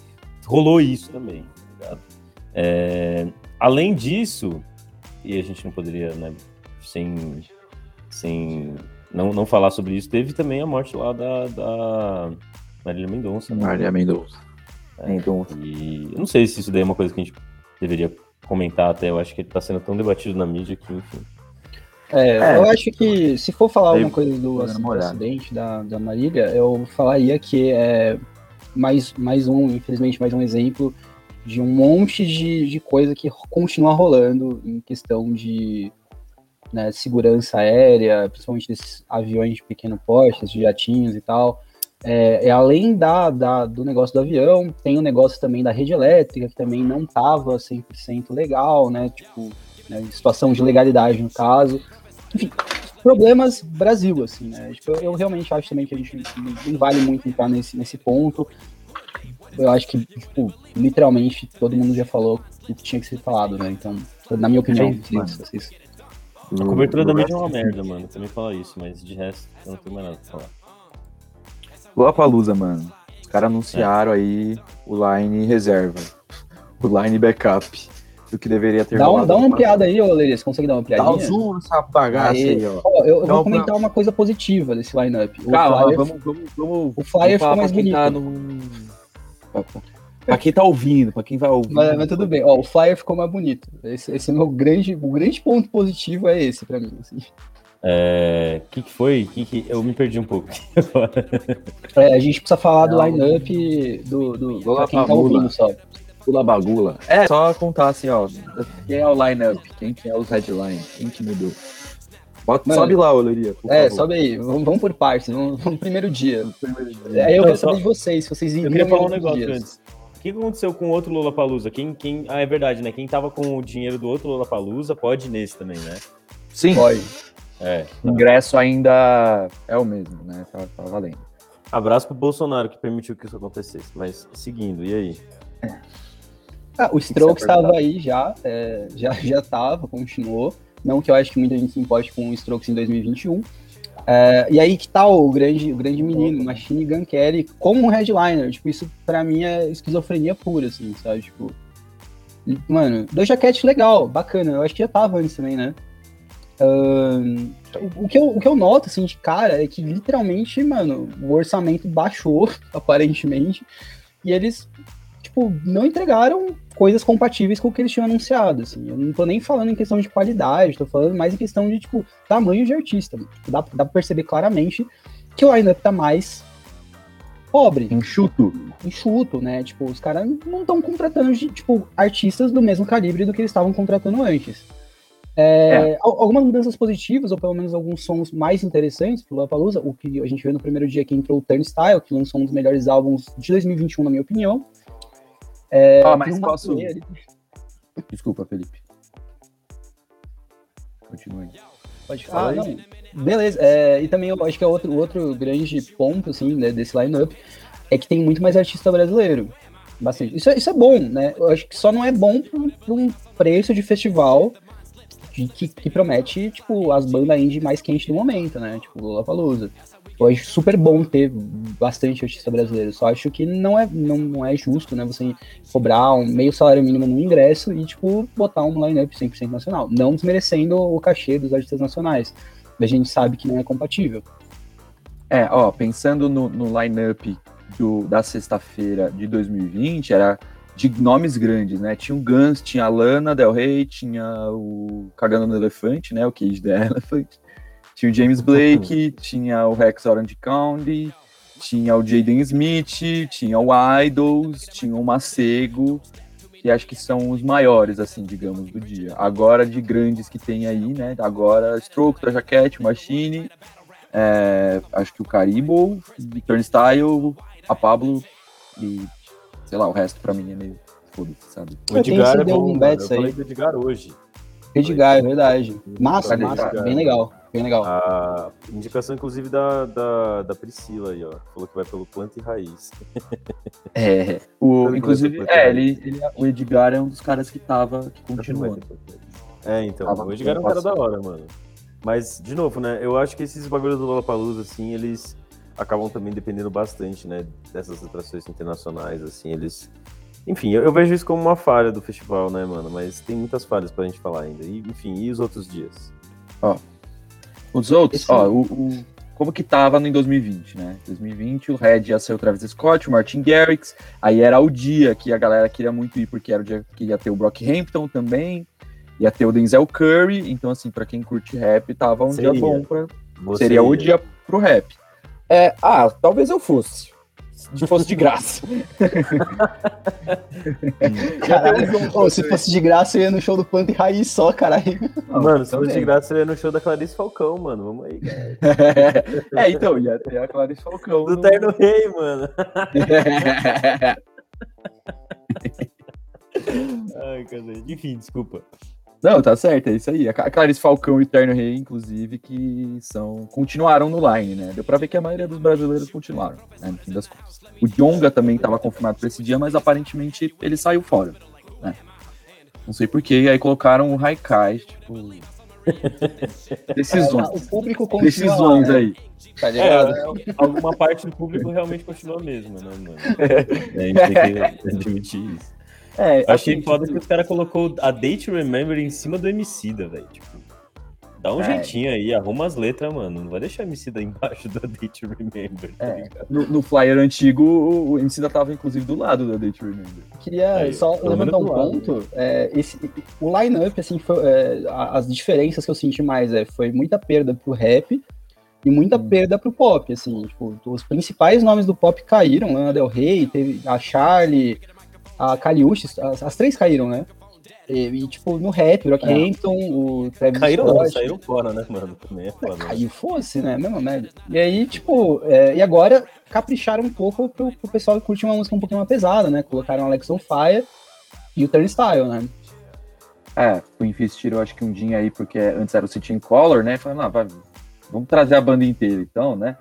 S2: Rolou isso também, tá é, além disso, e a gente não poderia, né, sem, sem não, não falar sobre isso. Teve também a morte lá da, da Marília Mendonça. Né?
S1: Marília Mendonça.
S2: É, Mendonça. E eu não sei se isso daí é uma coisa que a gente deveria comentar até. Eu acho que ele tá sendo tão debatido na mídia que, enfim.
S3: É, é, eu acho que se for falar alguma coisa do acidente da, da Marília, eu falaria que é mais, mais um, infelizmente, mais um exemplo de um monte de, de coisa que continua rolando em questão de né, segurança aérea, principalmente desses aviões de pequeno porte, de jatinhos e tal. É, é, além da, da, do negócio do avião, tem o negócio também da rede elétrica, que também não estava 100% legal, né? Tipo, né, situação de legalidade no caso. Enfim, problemas Brasil, assim, né? Tipo, eu, eu, realmente acho também que a gente não vale muito entrar nesse, nesse ponto. Eu acho que, tipo, literalmente todo mundo já falou o que tinha que ser falado, né? Então, na minha opinião, é vocês, vocês...
S2: A cobertura da mídia é uma merda, mano. Também fala isso, mas de resto eu não tenho mais nada pra falar.
S1: Boa Palusa, mano. Os caras anunciaram é. aí o line reserva. O line backup. Do que deveria ter
S3: Dá, um, dá uma ampliada aí, ô Leria. Você consegue dar uma ampliadinha? Dá um
S1: zoom nessa bagaça aí, aí ó.
S3: ó eu, eu vou comentar uma coisa positiva desse lineup.
S1: O Calma, flyer, vamos, vamos, vamos,
S3: O flyer ficou mais bonito. Tá no...
S1: Pra quem tá ouvindo, pra quem vai ouvir.
S3: Mas, mas, tudo bem, ó, o flyer ficou mais bonito. Esse, esse é meu grande, o grande ponto positivo é esse pra mim. Assim.
S2: É, que, que foi? Que, que eu me perdi um pouco.
S3: é, a gente precisa falar do line-up do, do, do pra quem tá ouvindo só.
S1: Pula bagula. É, só contar assim, ó. Quem é o line-up? Quem que é os headlines? Quem que mudou? Bota, Mano, sobe lá, Oleria.
S3: É, favor. sobe aí. Vamos, vamos por partes. Vamos, vamos primeiro dia. Primeiro dia. Aí eu quero saber de vocês, se vocês
S2: Eu queria falar um negócio dias. antes. O que aconteceu com o outro Lula Palusa? Quem, quem... Ah, é verdade, né? Quem tava com o dinheiro do outro Lula Palusa pode ir nesse também, né?
S1: Sim. Pode. É, tá. ingresso ainda é o mesmo, né? Tá, tá valendo.
S2: Abraço pro Bolsonaro que permitiu que isso acontecesse. Mas seguindo, e aí?
S3: Ah, o Strokes estava aí já, é, já já estava, continuou. Não que eu acho que muita gente se importe com o Strokes em 2021. É, e aí que tá o grande, o grande menino, Machine Gun Kelly, como um headliner. Tipo, isso pra mim é esquizofrenia pura, assim, sabe? Tipo, mano, Doja Cat legal, bacana. Eu acho que já tava antes também, né? Uh, o, que eu, o que eu noto, assim, de cara, é que literalmente, mano, o orçamento baixou, aparentemente, e eles, tipo, não entregaram coisas compatíveis com o que eles tinham anunciado, assim. Eu não tô nem falando em questão de qualidade, tô falando mais em questão de, tipo, tamanho de artista. Tipo, dá, dá pra perceber claramente que o lineup tá mais pobre.
S1: Enxuto.
S3: Enxuto, né? Tipo, os caras não estão contratando, tipo, artistas do mesmo calibre do que eles estavam contratando antes. É, é. Algumas mudanças positivas, ou pelo menos alguns sons mais interessantes pro Lollapalooza, o que a gente viu no primeiro dia que entrou o Turnstile, que lançou um dos melhores álbuns de 2021, na minha opinião.
S1: É, ah, mas posso... Desculpa, Felipe. Continue.
S3: Pode falar. Ah, não. Beleza. É, e também eu acho que é outro, outro grande ponto, assim, né, desse line-up, é que tem muito mais artista brasileiro. Bastante. Isso, é, isso é bom, né? Eu acho que só não é bom para um preço de festival que, que, promete, tipo, as bandas indie mais quentes do momento, né? Tipo, Lollapalooza. Eu acho super bom ter bastante artista brasileiro. Só acho que não é, não, não é justo, né? Você cobrar um meio salário mínimo no ingresso e, tipo, botar um line-up 100% nacional. Não desmerecendo o cachê dos artistas nacionais. A gente sabe que não é compatível.
S1: É, ó, pensando no, no line-up da sexta-feira de 2020, era de nomes grandes, né? Tinha o Guns, tinha a Lana Del Rey, tinha o Cagando no Elefante, né? O Cage the Elephant. Tinha o James Blake, tinha o Rex Orange County, tinha o Jaden Smith, tinha o Idols, tinha o Macego, que acho que são os maiores, assim, digamos, do dia. Agora, de grandes que tem aí, né? Agora, Stroke, Traja Cat, Machine, é, acho que o Caribou, Turnstile, a Pablo e sei lá, o resto pra mim é meio foda-se, sabe?
S2: O Edgar é bom, um eu falei do Edgar hoje.
S3: Edgar, é verdade. Massa, massa, bem legal, bem legal.
S2: A indicação, inclusive, da, da, da Priscila aí, ó. Falou que vai pelo planta e raiz.
S1: É, o, inclusive, é, ele, ele, o Edgar é um dos caras que tava, que continua.
S2: É, então, tava, o Edgar é um cara da hora, mano. Mas, de novo, né, eu acho que esses bagulhos do Lollapalooza, assim, eles acabam também dependendo bastante, né, dessas atrações internacionais, assim, eles... Enfim, eu, eu, vejo isso como uma falha do festival, né, mano, mas tem muitas falhas pra gente falar ainda. E, enfim, e os outros dias?
S1: Ó, Os outros,
S3: Esse-
S1: ó, o, o- como que tava no em 2020, né? 2020 o Red ia ser o Travis Scott, o Martin Garrix, aí era o dia que a galera queria muito ir, porque era o dia que ia ter o Brock Hampton também, ia ter o Denzel Curry, então assim, pra quem curte rap, tava um
S2: Seria.
S1: dia bom pra...
S2: Você
S1: Seria o
S2: ia.
S1: dia pro rap. É, ah, talvez eu fosse. Se fosse de graça.
S3: Caralho, ô, se fosse de graça, eu ia no show do Punk Raiz só, caralho.
S2: Mano, se
S1: também.
S2: fosse de graça, eu ia no show da Clarice Falcão, mano. Vamos aí, cara.
S1: é, então, ia ter a Clarice Falcão.
S2: Do
S1: no-
S2: Terno Rei, mano. Ai, cadê? Enfim, desculpa.
S1: Não, tá certo, é isso aí. A Clarice Falcão e o Terno Rei, inclusive, que são continuaram no line, né? Deu pra ver que a maioria dos brasileiros continuaram, né? No fim das contas. O Jonga também estava confirmado para esse dia, mas aparentemente ele saiu fora, né? Não sei porquê, e aí colocaram o Haikai, tipo. Decisões.
S3: O público continua
S1: Decisões
S3: lá, né?
S1: aí.
S3: Tá ligado?
S2: É, alguma parte do público realmente continua a mesma, né, mano? A gente tem que admitir isso.
S1: É,
S2: Eu achei
S1: assim,
S2: foda
S1: tipo,
S2: que os caras colocou a Date Remember em cima do Emicida, velho. Tipo, dá um
S1: É.
S2: jeitinho aí, arruma as letras, mano. Não vai deixar o Emicida embaixo da Date Remember, tá
S1: É.
S2: ligado?
S1: no, no flyer antigo, o, o MC da tava inclusive do lado da Date Remember.
S3: Queria
S2: Aí,
S3: só levantar um
S2: lado.
S3: ponto. é, esse, o line-up, assim, foi, é, as diferenças que eu senti mais é, foi muita perda pro rap e muita
S1: Hum.
S3: perda pro pop, assim, tipo, os principais nomes do pop caíram, Lana Del Rey, teve a Charlie, a Kaliushi, as, as três caíram, né? E, e, tipo, no rap, o Rockhampton, o Travis
S2: Caíram, não,
S3: Scott,
S2: saíram fora, né, mano? Também é foda. né?
S3: Caiu fosse, né? Mesma merda. E aí, tipo, é, e agora capricharam um pouco pro, pro pessoal que curte uma música um pouquinho mais pesada, né? Colocaram Alex on Fire e o Turnstile, né?
S1: É, o Infist tirou acho que um dia aí, porque antes era o City in Color, né? Falando, ah, vai, vamos trazer a banda inteira então, né?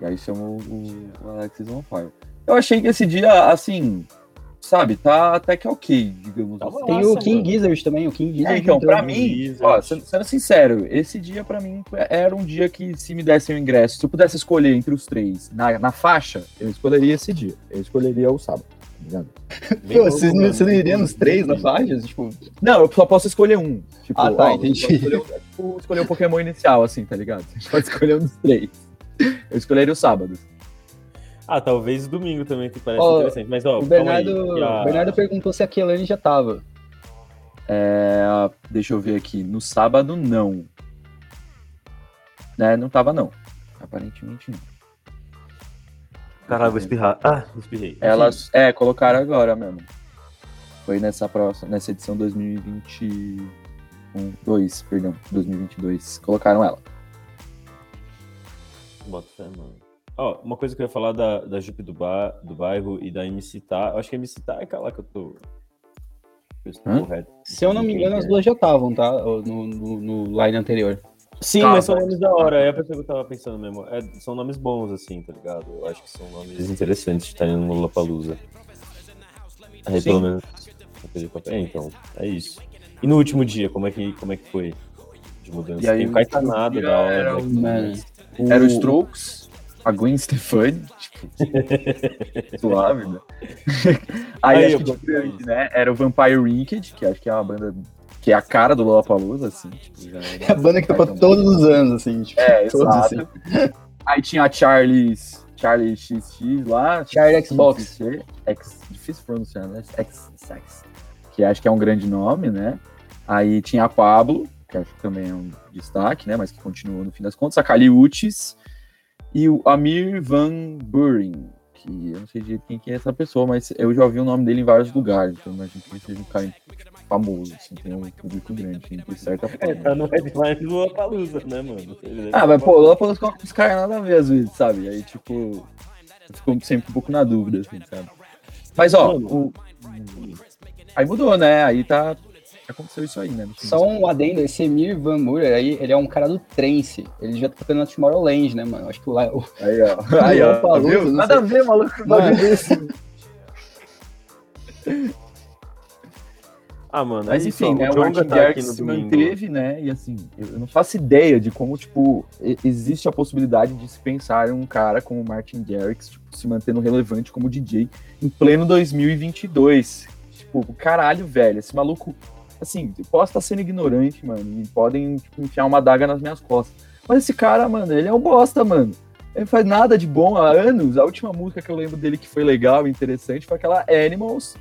S1: E aí chamou o, o Alexis on Fire. Eu achei que esse dia, assim, sabe, tá até que ok, digamos
S2: Tá
S1: assim.
S3: Tem
S2: Nossa,
S3: o King
S2: mano.
S3: Gizzard também, o King Gizzard.
S1: É, então, pra mim, ó, sendo, sendo sincero, esse dia pra mim era um dia que se me dessem o ingresso, se eu pudesse escolher entre os três na, na faixa, eu escolheria esse dia. Eu escolheria o sábado, tá
S3: Pô, vocês não, você não iria nos três na faixa? Tipo,
S1: Não, eu só posso escolher um. Tipo,
S3: Ah, tá,
S1: ó,
S3: entendi.
S1: Escolher, o- tipo, escolher o Pokémon inicial, assim, tá ligado? Você pode escolher um dos três. Eu escolheria o sábado.
S2: Ah, talvez domingo também, que parece
S3: Ó,
S2: interessante. Mas, ó,
S3: o Bernardo,
S2: aí, a-
S3: Bernardo perguntou se a Kelane já tava.
S1: É, deixa eu ver aqui. No sábado, não. Né, não tava, não. Aparentemente, não.
S2: Caralho, vou espirrar. Ah, espirrei.
S1: Elas, é, colocaram agora mesmo. Foi nessa próxima, nessa edição 2021, 2, perdão, 2022. Colocaram ela.
S2: Bota fé, mano. Ó, uma coisa que eu ia falar da, da Jupe do, ba do bairro e da MC Tá. Eu acho que a MC Tá é aquela que eu tô. Eu estou correto.
S3: Se eu não me engano, as duas já estavam, tá? No, no, no line anterior.
S2: Sim,
S1: Tá,
S2: mas são
S1: mas-
S2: nomes da hora. É a pessoa que eu tava pensando mesmo. É, são nomes bons, assim, tá ligado? Eu acho que são nomes interessantes de estar no Lollapalooza. Aí,
S1: Sim.
S2: pelo menos. É, então, é isso. E no último dia, como é que, como é que foi? De mudança?
S1: E aí,
S2: Tem o Caetanado da hora.
S1: era
S2: né?
S1: Era o Strokes, a Gwen Stefani, tipo, suave, né? Aí,
S2: Aí,
S1: acho que né? Era o Vampire Winked, que acho que é uma banda que é a cara do Lollapalooza, assim. Tipo, já
S3: é a banda que tocou todos os anos, assim. Tipo,
S1: É,
S3: todos,
S1: exato.
S3: assim.
S1: Aí tinha a Charles, Charlie XX lá.
S3: Charlie Xbox.
S1: X, difícil pronunciar, né? X, X, que acho que é um grande nome, né? Aí tinha a Pablo, que acho que também é um destaque, né? Mas que continuou no fim das contas. A Kali Uchis e o Amir Van Buren, que eu não sei direito quem que é essa pessoa, mas eu já ouvi o nome dele em vários lugares, então imagino que ele seja um cara tipo, famoso, assim, tem um público grande, assim, de certa forma.
S2: É, tá no headline do Lollapalooza, né, mano?
S1: Ah, mas pô, lá pelos os caras nada a ver às vezes, sabe? Aí, tipo, eu fico sempre um pouco na dúvida, assim, sabe? Mas, ó, o... aí mudou, né? Aí tá. Aconteceu isso aí, né?
S3: Só um adendo, esse Emir Van Murer aí, ele é um cara do trance. Ele já tá tocando na Tomorrowland, né, mano? Acho que o, lá- o-.
S1: Aí, ó. Aí, ó.
S3: Lollapalooza,
S1: viu? Nada
S3: sei.
S1: a ver, maluco.
S3: Mano.
S2: Ah, mano,
S1: Mas
S2: é
S1: enfim, né? O Martin
S2: tá aqui
S1: Garrix
S2: no
S1: se
S2: domingo.
S1: manteve, né? E assim, eu não faço ideia de como, tipo, existe a possibilidade de se pensar em um cara como o Martin Garrix, tipo, se mantendo relevante como DJ em pleno 2022. Tipo, caralho, velho, esse maluco, assim, posso estar sendo ignorante, mano, e podem tipo, enfiar uma daga nas minhas costas. Mas esse cara, mano, ele é um bosta, mano. Ele faz nada de bom há anos. A última música que eu lembro dele que foi legal e interessante foi aquela Animals.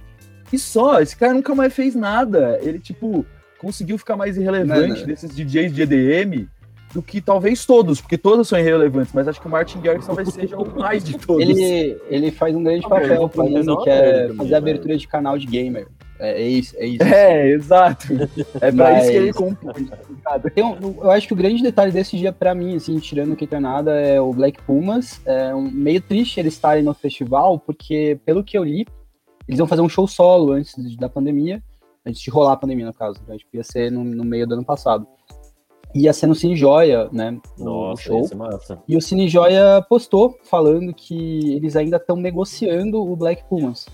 S1: E só, esse cara nunca mais fez nada. Ele, tipo, conseguiu ficar mais irrelevante
S3: Mano.
S1: desses DJs de EDM do que talvez todos, porque todos são irrelevantes, mas acho que o Martin Garrix talvez seja o mais de todos.
S3: Ele, ele faz um grande
S2: Ah,
S3: papel
S2: ele
S3: pra
S2: faz
S3: mim, que é fazer
S2: né?
S3: abertura de canal de gamer. É, é isso, é isso.
S1: É, exato. É pra
S3: Mas-
S1: isso que ele compõe. tá?
S3: Tem um- eu acho que o grande detalhe desse dia pra mim, assim, tirando o que é nada, é o Black Pumas. É um, meio triste eles estarem no festival, porque, pelo que eu li, eles vão fazer um show solo antes da pandemia, antes de rolar a pandemia, no caso. né? Tipo, ia ser no, no meio do ano passado. Ia ser no Cine Joia, né? o
S2: Nossa,
S3: show.
S2: massa.
S3: E o Cine Joia postou falando que eles ainda estão negociando o Black Pumas.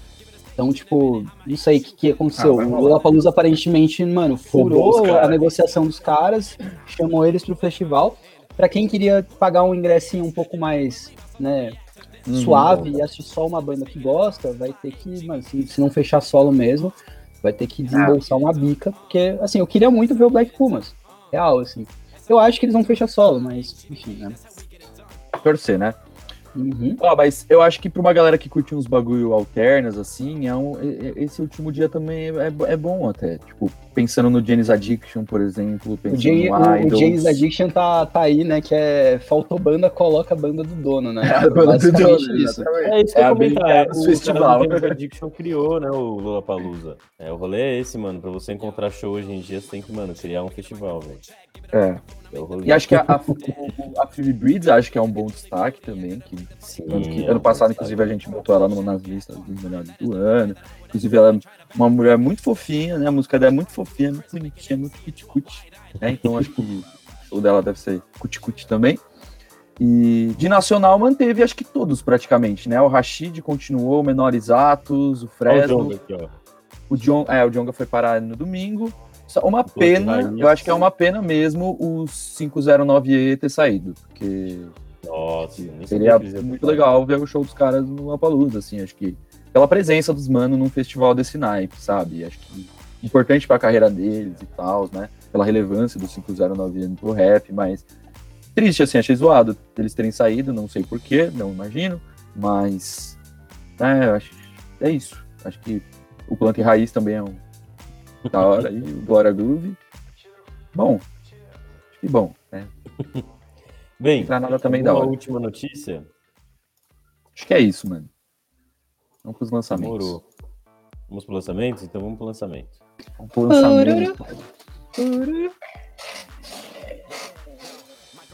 S3: Então, tipo, não sei o que, que aconteceu.
S1: Ah,
S3: o. Lollapalooza aparentemente, mano, furou a negociação dos caras, chamou eles pro festival. Pra quem queria pagar um ingressinho um pouco mais, né,
S1: Uhum.
S3: suave e assistir só uma banda que gosta, vai ter que, mano, se, se não fechar solo mesmo, vai ter que desembolsar uma bica, porque, assim, eu queria muito ver o Black Pumas. Real, assim. Eu acho que eles vão fechar solo, mas, enfim, né.
S1: Torcer, né?
S3: Uhum.
S1: Ah, mas eu acho que pra uma galera que curte uns bagulho alternas, assim, é um, e- e- esse último dia também é, é bom até. Tipo, pensando no Janis Addiction, por exemplo,
S3: O,
S1: pensando
S3: Jay,
S1: no
S3: o, o
S1: Idols.
S3: James Addiction tá, tá aí, né? Que é faltou banda, coloca a banda do dono, né?
S1: É a banda do dono,
S3: isso.
S2: É isso que
S1: É
S2: eu comentar. É, o
S1: Festival.
S2: James Addiction criou, né, o Lollapalooza. É, o rolê é esse, mano. Pra você encontrar show hoje em dia, você tem que, mano, criar um festival, velho.
S1: É.
S2: É.
S1: E acho que a, a, a Phoebe Breeds acho que é um bom destaque também. Que,
S2: Sim,
S1: ano, que-
S2: é
S1: ano passado, inclusive, a gente botou ela no- nas listas dos melhores do ano. Inclusive, ela é uma mulher muito fofinha, né? A música dela é muito fofinha, muito bonitinha, muito cuticute. Né? Então acho que o show dela deve ser cuticute também. E de nacional manteve, acho que todos praticamente, né? O Rashid continuou, o Menores Atos, o
S2: Olha o
S1: Fresno.
S2: Jonga aqui, ó.
S1: O John, é, o Jonga foi parar no domingo. Uma pena, eu acho que é uma pena mesmo o 509E ter saído, porque
S2: Nossa,
S1: seria muito legal ver o show dos caras no Lollapalooza, assim, acho que pela presença dos mano num festival desse naipe, sabe? Acho que importante pra carreira deles e tal, né? Pela relevância do 509E pro rap, mas triste, assim, achei zoado eles terem saído, não sei porquê, não imagino, mas é, acho, é isso. Acho que o Planta e Raiz também é um da hora aí, o Glória Groove. Bom, que bom, né?
S2: Bem,
S1: nada também da hora.
S2: última notícia.
S1: Acho que é isso, mano. Vamos pros lançamentos.
S2: Demorou. Vamos pro lançamento? Então vamos pro lançamento.
S1: Vamos pro lançamento.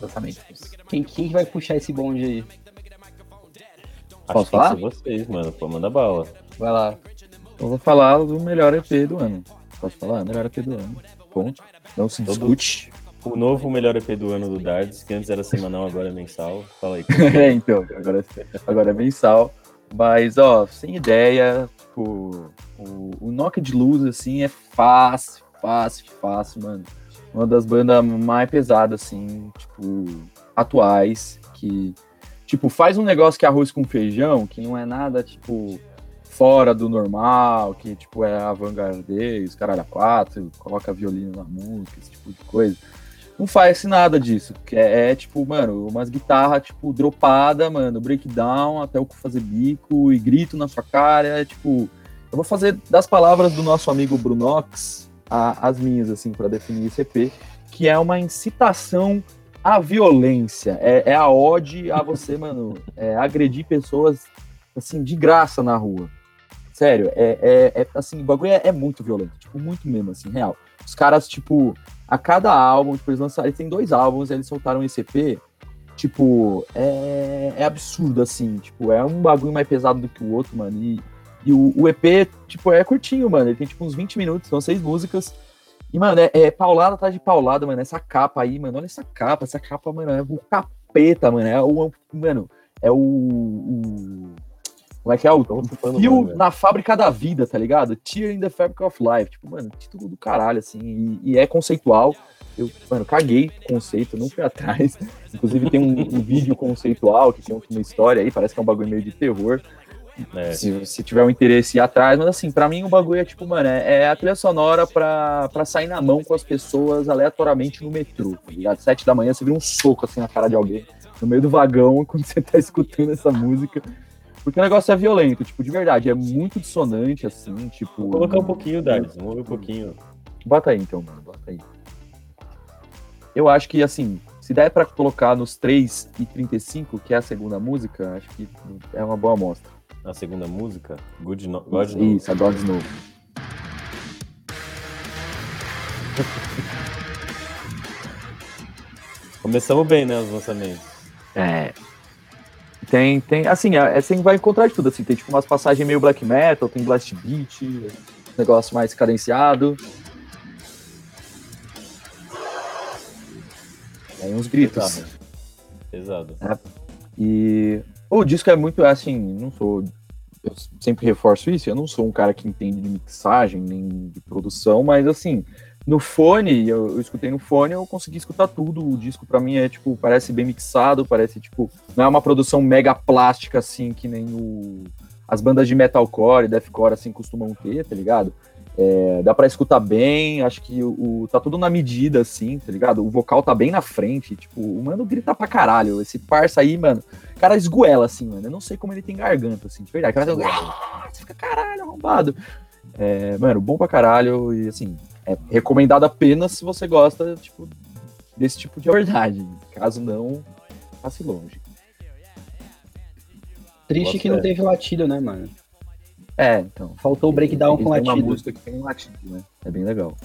S1: Lançamentos.
S3: Quem, quem que vai puxar esse bonde aí?
S1: Posso
S2: Acho que
S1: falar?
S2: vocês, mano. Pô, manda bala.
S3: Vai lá.
S1: Eu vou falar do melhor EP do ano. Posso falar? Melhor EP do ano. Ponto. Não se
S2: Todo-
S1: discute.
S2: O novo melhor EP do ano do Dards, que antes era semanal, agora é mensal. Fala aí.
S1: é, então, agora, agora é mensal. Mas, ó, sem ideia, tipo, o, o Nokia de Luz, assim, é fácil, fácil, fácil, mano. Uma das bandas mais pesadas, assim, tipo, atuais, que, tipo, faz um negócio que é arroz com feijão, que não é nada, tipo, fora do normal, que, tipo, é avant-garde, os caralho a quatro, coloca violino na música, esse tipo de coisa não faz nada disso. Que é, é, tipo, mano, umas guitarras, tipo, dropada, mano, breakdown até o cu fazer bico e grito na sua cara. É, tipo, eu vou fazer das palavras do nosso amigo Brunox a- as minhas, assim, para definir esse EP, que é uma incitação à violência. É, é a ode a você, mano, é, agredir pessoas, assim, de graça na rua. Sério, é, é, é, assim, o bagulho é, é muito violento, tipo, muito mesmo, assim, real. Os caras, tipo, a cada álbum, tipo, eles lançaram, eles têm dois álbuns, eles soltaram esse EP, tipo, é, é absurdo, assim, tipo, é um bagulho mais pesado do que o outro, mano, e, e o, o EP, tipo, é curtinho, mano, ele tem, tipo, uns 20 minutos, são seis músicas, e, mano, é, é paulada atrás de paulada, mano, essa capa aí, mano, olha essa capa, essa capa, mano, é o capeta, mano, é o, mano, é o, o como é que é? O, Fio na fábrica da vida, tá ligado? Tear in the Fabric of Life. Tipo, mano, título do caralho, assim. E, e é conceitual. Eu, mano, caguei com conceito, não fui atrás. Inclusive tem um, um vídeo conceitual que tem uma história aí, parece que é um bagulho meio de terror. É. Se, se tiver um interesse ir atrás, mas assim, pra mim o bagulho é tipo, mano, é, é a trilha sonora pra, pra sair na mão com as pessoas aleatoriamente no metrô, tá ligado? Sete da manhã você vira um soco assim na cara de alguém, no meio do vagão, quando você tá escutando essa música. Porque o negócio é violento, tipo, de verdade, é muito dissonante, assim, tipo.
S2: Vou colocar um pouquinho, Darius, vamos ver um pouquinho.
S1: Bota aí então, mano, bota aí. Eu acho que, assim, se der pra colocar nos 3 e 35, que é a segunda música, acho que é uma boa amostra.
S2: A segunda música? Good no God
S1: Isso, Knows. a God Knows.
S2: Começamos bem, né, os lançamentos.
S1: É. Tem, tem, assim, é, você vai encontrar de tudo, assim, tem tipo umas passagens meio black metal, tem blast beat, negócio mais cadenciado. Tem uns gritos.
S2: Pesado.
S1: É. E o disco é muito, assim, não sou, eu sempre reforço isso, eu não sou um cara que entende de mixagem, nem de produção, mas assim, no fone, eu, eu, escutei no fone, eu consegui escutar tudo. O disco para mim é tipo, parece bem mixado, parece tipo, não é uma produção mega plástica assim que nem o as bandas de metalcore e deathcore assim costumam ter, tá ligado? É, dá para escutar bem, acho que o, o, tá tudo na medida assim, tá ligado? O vocal tá bem na frente, tipo, o mano grita pra caralho. Esse parça aí, mano, o cara esguela assim, mano. Eu não sei como ele tem garganta assim, de verdade. O cara tá, você fica caralho, arrombado. É, mano, bom pra caralho e assim, é recomendado apenas se você gosta, tipo, desse tipo de verdade. Caso não, passe longe.
S3: Triste que não teve latido, né, mano?
S1: É, então.
S3: Faltou o breakdown com latido.
S1: uma música que tem latido, né? É bem legal.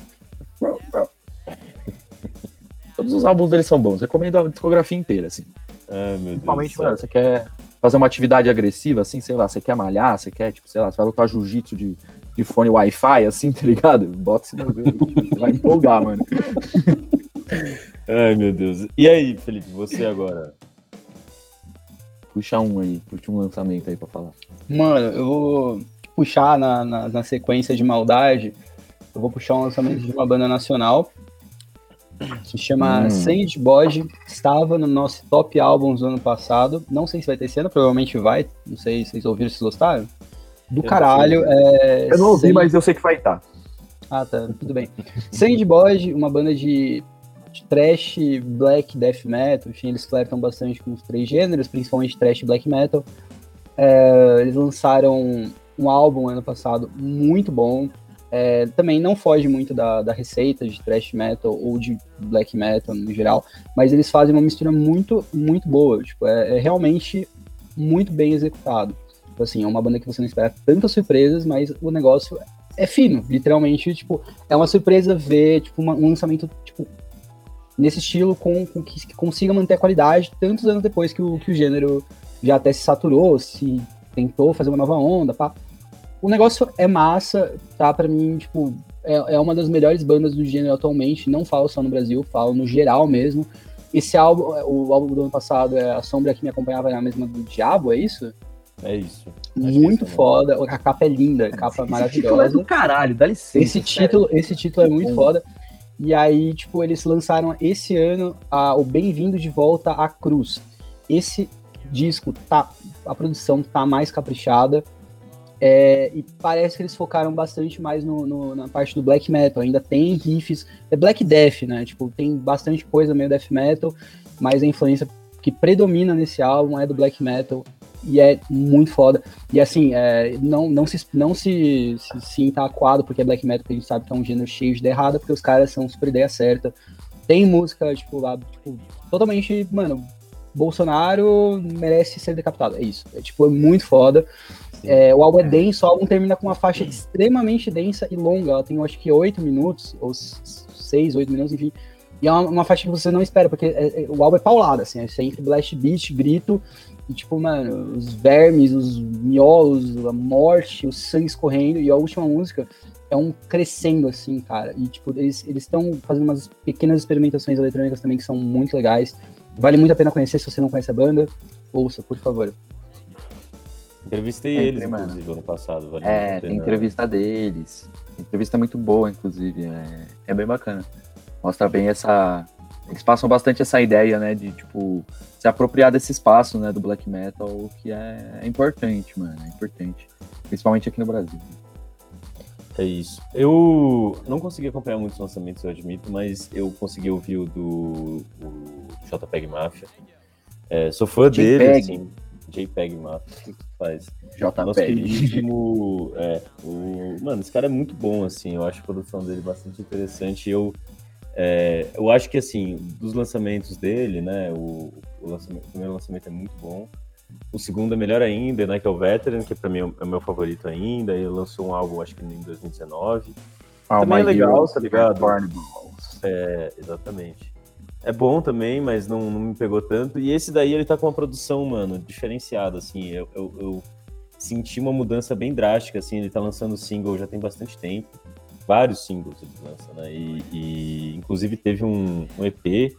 S1: Todos os álbuns deles são bons. Recomendo a discografia inteira, assim.
S2: Ai, meu
S1: Principalmente, mano, você quer fazer uma atividade agressiva, assim, sei lá, você quer malhar, você quer, tipo, sei lá, você vai lutar jiu-jitsu de, de fone Wi-Fi, assim, tá ligado? Bota esse bagulho, vai empolgar, mano.
S2: Ai, meu Deus. E aí, Felipe, você agora?
S1: Puxa um aí, puxa um lançamento aí pra falar.
S3: Mano, eu vou puxar na, na, na sequência de maldade, eu vou puxar um lançamento de uma banda nacional que chama hum. Sage Bode, estava no nosso top álbuns do ano passado. Não sei se vai ter esse ano, provavelmente vai. Não sei se vocês ouviram, se gostaram. Do eu caralho. É,
S1: eu não ouvi, Sage... mas eu sei que vai estar.
S3: Ah, tá, tudo bem. Sage Bode, uma banda de, de trash, black, death metal. Enfim, eles flertam bastante com os três gêneros, principalmente trash e black metal. É, eles lançaram um álbum ano passado muito bom. É, também não foge muito da, da receita de thrash metal ou de black metal no geral, mas eles fazem uma mistura muito, muito boa. Tipo, é, é realmente muito bem executado. Tipo assim, é uma banda que você não espera tantas surpresas, mas o negócio é fino, literalmente, tipo, é uma surpresa ver, tipo, uma, um lançamento, tipo, nesse estilo com, com que, que, consiga manter a qualidade tantos anos depois que o, que o gênero já até se saturou, se tentou fazer uma nova onda, pá o negócio é massa, tá? Para mim, tipo, é, é, uma das melhores bandas do gênero atualmente. Não falo só no Brasil, falo no geral mesmo. Esse álbum, o álbum do ano passado é A Sombra que me acompanhava na mesma do Diabo, é isso?
S2: É isso.
S3: Muito foda. A capa é linda, a capa esse maravilhosa. Título é
S1: do caralho, dá licença.
S3: Esse título, esse título é muito foda. E aí, tipo, eles lançaram esse ano a, o Bem-vindo de Volta à Cruz. Esse disco tá. A produção tá mais caprichada é, e parece que eles focaram bastante mais no, no, na parte do black metal. Ainda tem riffs. É black death, né? Tipo, tem bastante coisa meio death metal, mas a influência que predomina nesse álbum é do black metal. E é muito foda. E assim, é, não, não, se, não se, se sinta aquado porque é black metal, porque a gente sabe que é um gênero cheio de errada, porque os caras são super ideia certa. Tem música, tipo, lá, tipo, totalmente, mano, Bolsonaro merece ser decapitado. É isso. É, tipo, é muito foda. É, o álbum é denso, o álbum termina com uma faixa extremamente densa e longa. Ela tem, eu acho que, oito minutos, ou seis, oito minutos, enfim. E é uma, uma, faixa que você não espera, porque é, é, o álbum é paulado, assim, é sempre blast beat, grito, e tipo, mano, os vermes, os miolos, a morte, o sangue escorrendo, e a última música é um crescendo, assim, cara. E, tipo, eles estão fazendo umas pequenas experimentações eletrônicas também que são muito legais. Vale muito a pena conhecer se você não conhece a banda. Ouça, por favor.
S2: Entrevistei é, eles, mano. inclusive, ano passado.
S1: Vale é, tem entrevista deles. Entrevista muito boa, inclusive. É, é bem bacana. Mostra bem essa, eles passam bastante essa ideia, né, de, tipo, se apropriar desse espaço, né, do black metal, que é, é importante, mano, é importante. Principalmente aqui no Brasil.
S2: É isso. Eu não consegui acompanhar muitos lançamentos, eu admito, mas eu consegui ouvir o do, do JPEG Mafia. É, sou fã JPEG. dele, assim. JPEG Mafia, o que faz?
S1: JPEG.
S2: Nosso queridíssimo, é, o... Mano, esse cara é muito bom, assim, eu acho a produção dele bastante interessante. Eu, é, eu acho que, assim, dos lançamentos dele, né, o, o, lançamento, o primeiro lançamento é muito bom. O segundo é melhor ainda, né? Que é o Veteran, que pra mim é o meu favorito ainda. Ele lançou um álbum, acho que em 2019. Ah, também é legal, tá ligado? É, exatamente. É bom também, mas não, não me pegou tanto. E esse daí, ele tá com uma produção, mano, diferenciada, assim. Eu, eu, eu senti uma mudança bem drástica, assim. Ele tá lançando single já tem bastante tempo. Vários singles ele lança, né? E, e inclusive teve um, um EP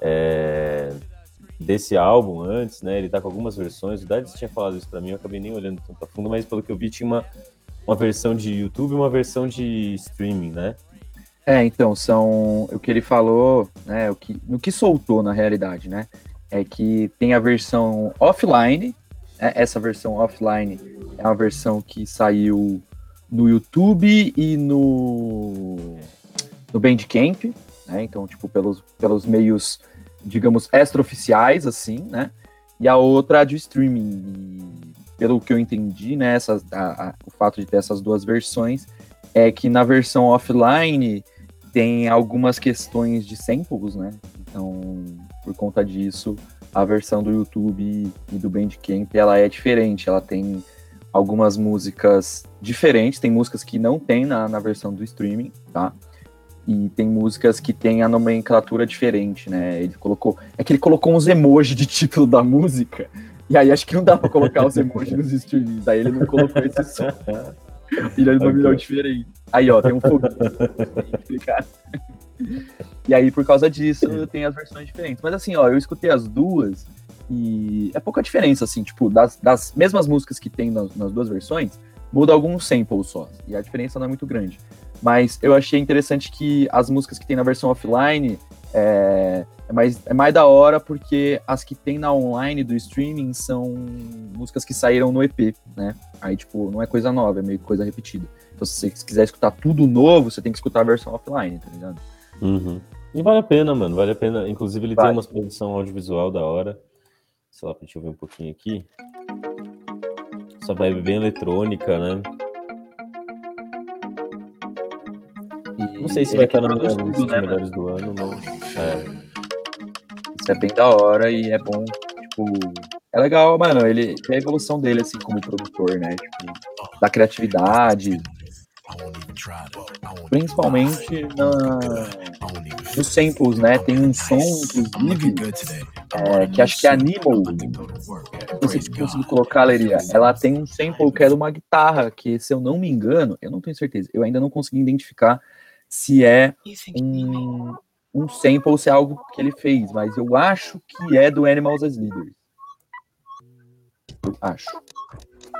S2: é, desse álbum antes, né? Ele tá com algumas versões. O Dades tinha falado isso para mim, eu acabei nem olhando tanto a fundo, mas pelo que eu vi, tinha uma, uma versão de YouTube e uma versão de streaming, né?
S1: É, então, são. O que ele falou, né? O que, no que soltou na realidade, né? É que tem a versão offline. Né, essa versão offline é uma versão que saiu no YouTube e no, no Bandcamp, né? Então, tipo, pelos, pelos meios digamos, extraoficiais, assim, né? E a outra de streaming. E, pelo que eu entendi, né, essas, a, a, o fato de ter essas duas versões é que na versão offline tem algumas questões de samples, né? Então, por conta disso, a versão do YouTube e do Bandcamp, ela é diferente, ela tem algumas músicas diferentes, tem músicas que não tem na, na versão do streaming, tá? e tem músicas que tem a nomenclatura diferente, né? Ele colocou. É que ele colocou uns emojis de título da música, e aí acho que não dá pra colocar os emojis nos streamings, aí ele não colocou esse som. Ele denominou diferente. Aí, ó, tem um foguinho. e aí, por causa disso, tem as versões diferentes. Mas assim, ó, eu escutei as duas e é pouca diferença, assim, tipo, das, das mesmas músicas que tem nas, nas duas versões, muda alguns samples só. E a diferença não é muito grande. Mas eu achei interessante que as músicas que tem na versão offline é, é, mais, é mais da hora porque as que tem na online do streaming são músicas que saíram no EP, né? Aí, tipo, não é coisa nova, é meio coisa repetida. Então, se você quiser escutar tudo novo, você tem que escutar a versão offline, tá ligado?
S2: Uhum. E vale a pena, mano, vale a pena. Inclusive, ele vale. tem uma produção audiovisual da hora. Sei lá, deixa eu ver um pouquinho aqui. Essa vibe bem eletrônica, né? Não sei se vai estar na minha lista né, melhores do ano, mas. É.
S1: Isso é bem da hora e é bom, tipo. É legal, mano. Ele tem a evolução dele, assim, como produtor, né? Tipo, da criatividade. Principalmente na, nos samples, né? Tem um som, inclusive, é, que acho que é Animal. Não sei se consigo colocar, Leria. Ela tem um sample que é de uma guitarra, que, se eu não me engano, eu não tenho certeza, eu ainda não consegui identificar se é um, um sample ou se é algo que ele fez, mas eu acho que é do Animals as Leaders. Eu acho.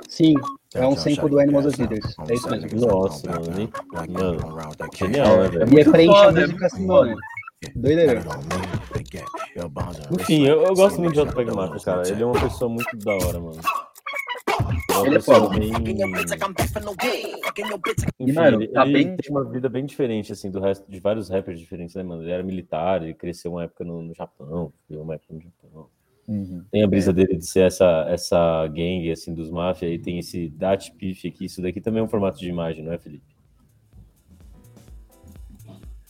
S3: Sim, é um sample do Animals as Leaders. É isso mesmo.
S2: Nossa, mano. Mano, genial, né, velho?
S3: E é preenche a música assim, mano. Doideira.
S2: Enfim, eu, eu gosto muito de Otto Pegmata, cara. Ele é uma pessoa muito da hora, mano.
S1: Ele é foda. Bem...
S2: Enfim, mano, ele, tá ele bem... tem uma vida bem diferente, assim, do resto de vários rappers diferentes, né, mano? Ele era militar, ele cresceu uma época no, no Japão, uma época no Japão. Uhum. Tem a brisa é. dele de ser essa, essa gangue, assim, dos máfia, e tem esse Dat Piff aqui, isso daqui também é um formato de imagem, não é, Felipe?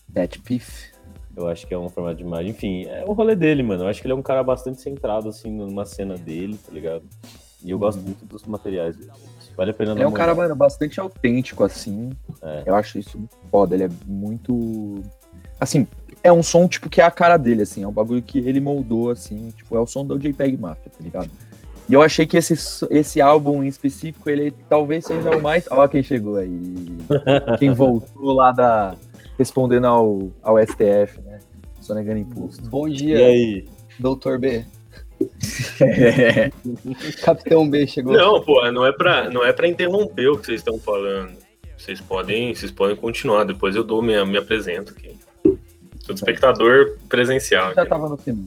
S1: Dat Piff?
S2: Eu acho que é um formato de imagem. Enfim, é o rolê dele, mano. Eu acho que ele é um cara bastante centrado, assim, numa cena dele, tá ligado? E eu gosto muito dos materiais dele. Vale a pena
S1: Ele é um cara, mano, bastante autêntico, assim. É. Eu acho isso muito foda. Ele é muito. Assim, é um som, tipo, que é a cara dele, assim. É um bagulho que ele moldou, assim. Tipo, é o som do JPEG Mafia, tá ligado? E eu achei que esse, esse álbum em específico, ele talvez seja o mais. Ó, quem chegou aí. quem voltou lá da. Respondendo ao, ao STF, né? Só negando imposto.
S3: Bom dia.
S2: E aí?
S3: Doutor B. É. Capitão B chegou.
S4: Não, pô, não é pra, não é pra interromper o que vocês estão falando. Vocês podem, vocês podem continuar, depois eu dou minha, me apresento aqui. Sou espectador presencial.
S1: Já tava no final.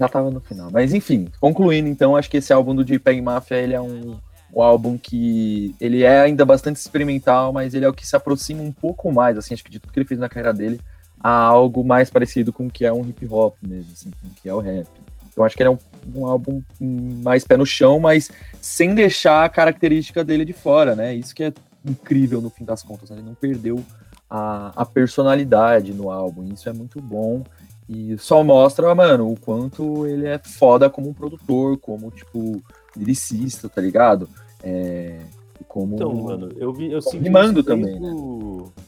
S1: Já tava no final. Mas enfim, concluindo então, acho que esse álbum do JPEG Mafia, ele é um, um álbum que ele é ainda bastante experimental, mas ele é o que se aproxima um pouco mais, assim, acho que de tudo que ele fez na carreira dele, a algo mais parecido com o que é um hip hop mesmo, assim, com o que é o rap. Então acho que ele é um, um álbum mais pé no chão, mas sem deixar a característica dele de fora, né? Isso que é incrível no fim das contas, né? ele não perdeu a, a personalidade no álbum, isso é muito bom. E só mostra, mano, o quanto ele é foda como um produtor, como, tipo, lyricista, tá ligado? É, como...
S2: Então, mano, eu vi, eu
S1: senti rimando também,
S2: né?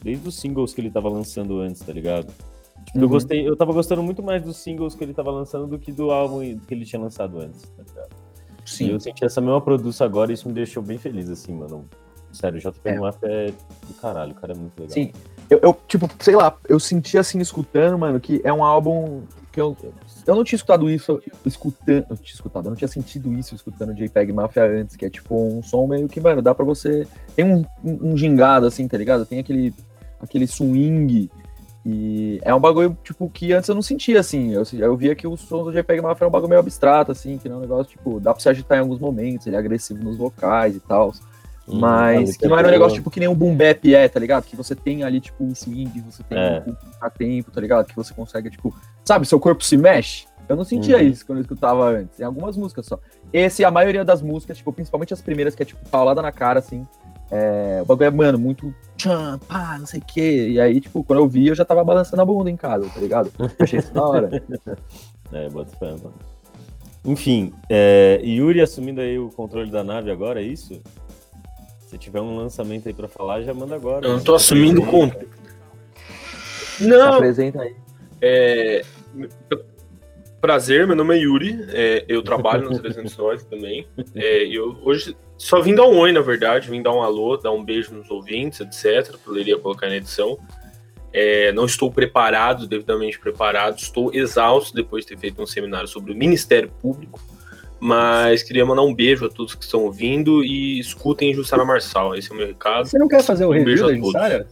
S2: Desde os singles que ele tava lançando antes, tá ligado? Tipo, uhum. eu gostei, eu tava gostando muito mais dos singles que ele tava lançando do que do álbum que ele tinha lançado antes, tá ligado? Sim. E eu senti essa mesma produção agora e isso me deixou bem feliz, assim, mano. Sério, o JP é. é do caralho, o cara é muito legal.
S1: Sim. Eu, eu, tipo, sei lá, eu senti assim, escutando, mano, que é um álbum que eu. Eu não tinha escutado isso escutando. Eu tinha escutado, eu não tinha sentido isso escutando JPEG Mafia antes, que é tipo um som meio que, mano, dá pra você. Tem um, um, um gingado, assim, tá ligado? Tem aquele, aquele swing. E é um bagulho, tipo, que antes eu não sentia, assim. Eu, eu via que o som do JPEG Mafia era um bagulho meio abstrato, assim, que não é um negócio, tipo, dá pra se agitar em alguns momentos, ele é agressivo nos vocais e tal. Hum, mas que não era um negócio tipo que nem um boom bap é, tá ligado? Que você tem ali, tipo, um swing, você tem é. um a tempo, tá ligado? Que você consegue, tipo, sabe, seu corpo se mexe. Eu não sentia uhum. isso quando eu escutava antes. Em algumas músicas só. Esse, a maioria das músicas, tipo, principalmente as primeiras, que é tipo paulada na cara, assim. É, o bagulho é, mano, muito tchan, pá, não sei o quê. E aí, tipo, quando eu vi, eu já tava balançando a bunda em casa, tá ligado? Eu achei isso da hora.
S2: é, bota fé, mano. Enfim, é, Yuri assumindo aí o controle da nave agora, é isso? Se tiver um lançamento aí para falar, já manda agora.
S4: Eu não tô assumindo com. Não.
S1: Se apresenta aí.
S4: É... Prazer, meu nome é Yuri. É, eu trabalho no 309 também. É, eu hoje só vim dar um oi, na verdade. Vim dar um alô, dar um beijo nos ouvintes, etc. Poderia colocar na edição. É, não estou preparado, devidamente preparado. Estou exausto depois de ter feito um seminário sobre o Ministério Público. Mas queria mandar um beijo a todos que estão ouvindo e escutem Jussara Marçal. Esse é o meu recado.
S3: Você não quer fazer o um review da Jussara?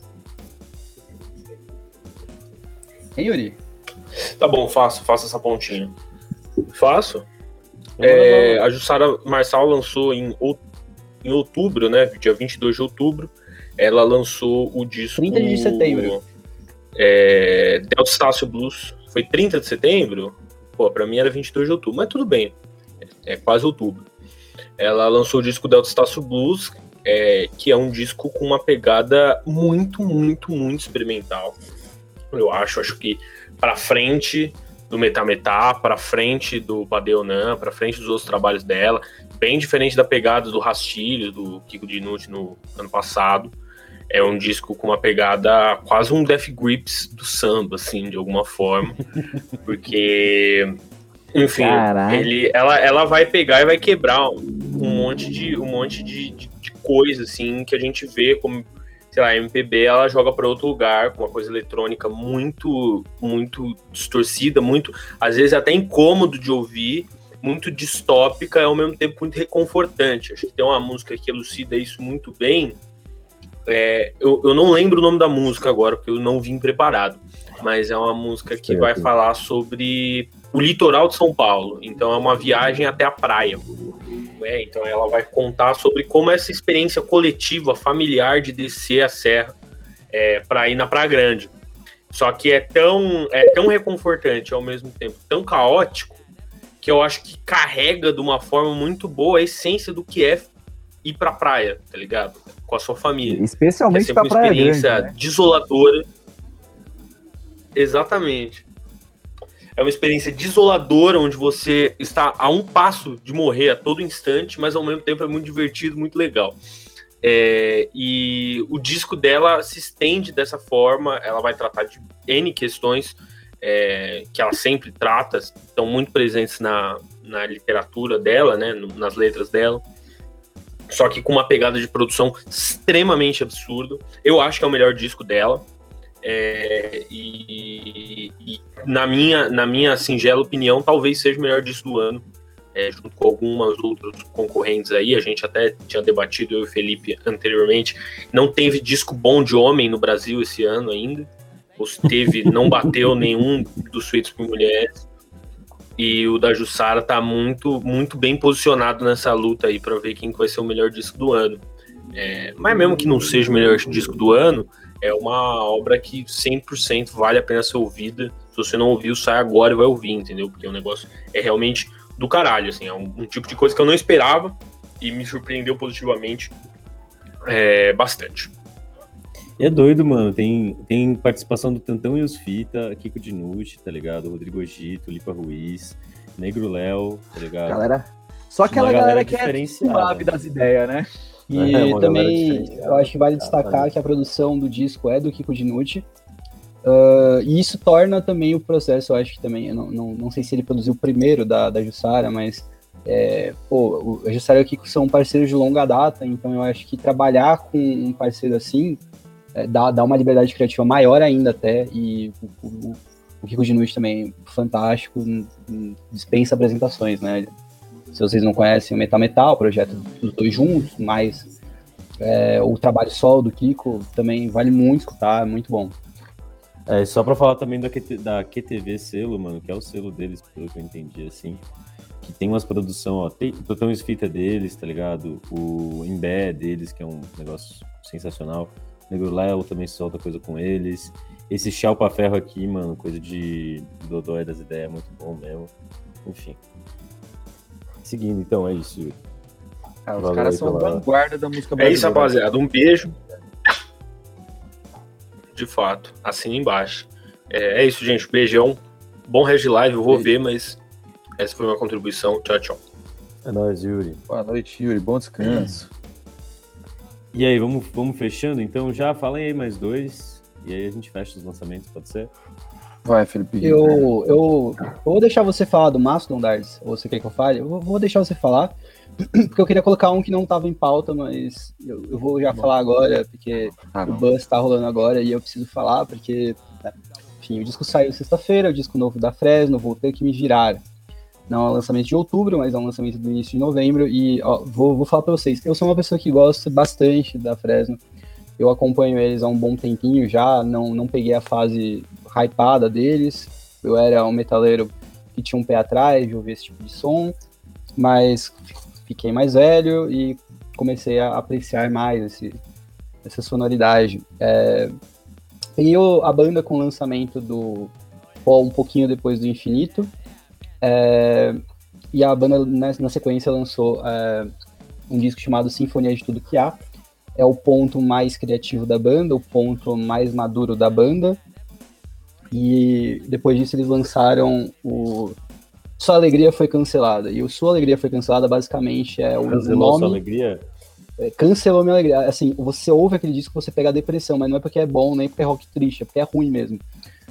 S3: Hein, Yuri?
S4: Tá bom, faço, faço essa pontinha. Faço. É, a Jussara Marçal lançou em, em outubro, né? Dia 22 de outubro. Ela lançou o disco.
S3: 30 de setembro.
S4: É, Delta Estácio Blues. Foi 30 de setembro? Pô, pra mim era 22 de outubro, mas tudo bem é quase outubro. Ela lançou o disco Delta Estácio Blues, é, que é um disco com uma pegada muito, muito, muito experimental. Eu acho, acho que para frente do Metametá, para frente do Padeonan, para frente dos outros trabalhos dela, bem diferente da pegada do Rastilho, do Kiko Dinucci no ano passado. É um disco com uma pegada quase um Death Grips do samba, assim, de alguma forma, porque enfim, ele, ela, ela vai pegar e vai quebrar um monte de um monte de, de, de coisa assim que a gente vê como sei lá, a MPB ela joga para outro lugar com uma coisa eletrônica muito muito distorcida, muito às vezes até incômodo de ouvir, muito distópica e ao mesmo tempo muito reconfortante. Acho que tem uma música que elucida isso muito bem. É, eu, eu não lembro o nome da música agora porque eu não vim preparado, mas é uma música que vai falar sobre o litoral de São Paulo. Então é uma viagem até a praia. É, então ela vai contar sobre como essa experiência coletiva, familiar de descer a serra é, para ir na Praia Grande. Só que é tão, é tão reconfortante ao mesmo tempo, tão caótico, que eu acho que carrega de uma forma muito boa a essência do que é ir pra praia, tá ligado? Com a sua família.
S1: Especialmente é pra uma praia experiência grande,
S4: né? desoladora. Exatamente. É uma experiência desoladora, onde você está a um passo de morrer a todo instante, mas ao mesmo tempo é muito divertido, muito legal. É, e o disco dela se estende dessa forma, ela vai tratar de N questões é, que ela sempre trata, estão muito presentes na, na literatura dela, né, nas letras dela. Só que com uma pegada de produção extremamente absurda. Eu acho que é o melhor disco dela. É, e, e, na, minha, na minha singela opinião, talvez seja o melhor disco do ano, é, junto com algumas outras concorrentes aí. A gente até tinha debatido, eu e o Felipe, anteriormente. Não teve disco bom de homem no Brasil esse ano ainda. teve, não bateu nenhum dos feitos por mulheres. E o da Jussara tá muito, muito bem posicionado nessa luta aí para ver quem vai ser o melhor disco do ano. É, mas mesmo que não seja o melhor disco do ano, é uma obra que 100% vale a pena ser ouvida. Se você não ouviu, sai agora e vai ouvir, entendeu? Porque o negócio é realmente do caralho, assim, é um, um tipo de coisa que eu não esperava e me surpreendeu positivamente é, bastante.
S2: E é doido, mano. Tem, tem participação do Tantão e os Fita, Kiko Dinucci, tá ligado? Rodrigo Egito, Lipa Ruiz, Negro Léo, tá ligado?
S1: Galera, só aquela galera, galera que é suave das ideias, né?
S3: E é, também eu acho que vale destacar que a produção do disco é do Kiko Dinucci. Uh, e isso torna também o processo, eu acho que também, eu não, não, não sei se ele produziu o primeiro da, da Jussara, mas é, pô, a Jussara e o Kiko são parceiros de longa data, então eu acho que trabalhar com um parceiro assim é, dá, dá uma liberdade criativa maior ainda até, e o, o, o Kiko Dinucci também fantástico, dispensa apresentações, né? Se vocês não conhecem o Metal Metal, projeto dos dois juntos, mas é, o trabalho solo do Kiko também vale muito escutar, é muito bom.
S2: É, só pra falar também da, QT, da QTV selo, mano, que é o selo deles, pelo que eu entendi, assim, que tem umas produção, ó, tem Totão Esfita deles, tá ligado? O Imbé deles, que é um negócio sensacional. O Negro Léo também solta coisa com eles. Esse Chalpa Ferro aqui, mano, coisa de Dodói das ideias, muito bom mesmo. Enfim. Seguindo, então, é isso, Yuri.
S1: Ah, os caras são pela... vanguarda da música brasileira.
S4: É isso, rapaziada. Um beijo. De fato, assina embaixo. É, é, isso, gente. Beijão. Bom Regi Live, eu vou ver, mas essa foi uma contribuição. Tchau, tchau.
S2: É nóis, Yuri.
S1: Boa noite, Yuri. Bom descanso.
S2: E aí, vamos, vamos fechando? Então, já falem aí mais dois. E aí a gente fecha os lançamentos, pode ser?
S1: Vai, Felipe.
S3: Eu, eu, eu vou deixar você falar do Mastodon, Darts, ou você quer que eu fale? Eu vou deixar você falar, porque eu queria colocar um que não estava em pauta, mas eu, eu vou já Bom. falar agora, porque ah, o buzz está rolando agora e eu preciso falar, porque, né, enfim, o disco saiu sexta-feira, o disco novo da Fresno, vou ter que me virar. Não é um lançamento de outubro, mas é um lançamento do início de novembro, e ó, vou, vou falar para vocês, eu sou uma pessoa que gosta bastante da Fresno, eu acompanho eles há um bom tempinho já, não, não peguei a fase hypada deles. Eu era um metaleiro que tinha um pé atrás de ouvir esse tipo de som, mas fiquei mais velho e comecei a apreciar mais esse, essa sonoridade. É, e eu, a banda com o lançamento do um pouquinho depois do Infinito, é, e a banda na, na sequência lançou é, um disco chamado Sinfonia de Tudo Que Há. É o ponto mais criativo da banda, o ponto mais maduro da banda, e depois disso eles lançaram o Sua Alegria foi cancelada. E o Sua Alegria foi cancelada basicamente é o
S2: Cancelou nome... Sua Alegria?
S3: É, cancelou minha alegria. Assim, você ouve aquele disco, você pega a depressão, mas não é porque é bom, nem porque é rock triste, é porque é ruim mesmo.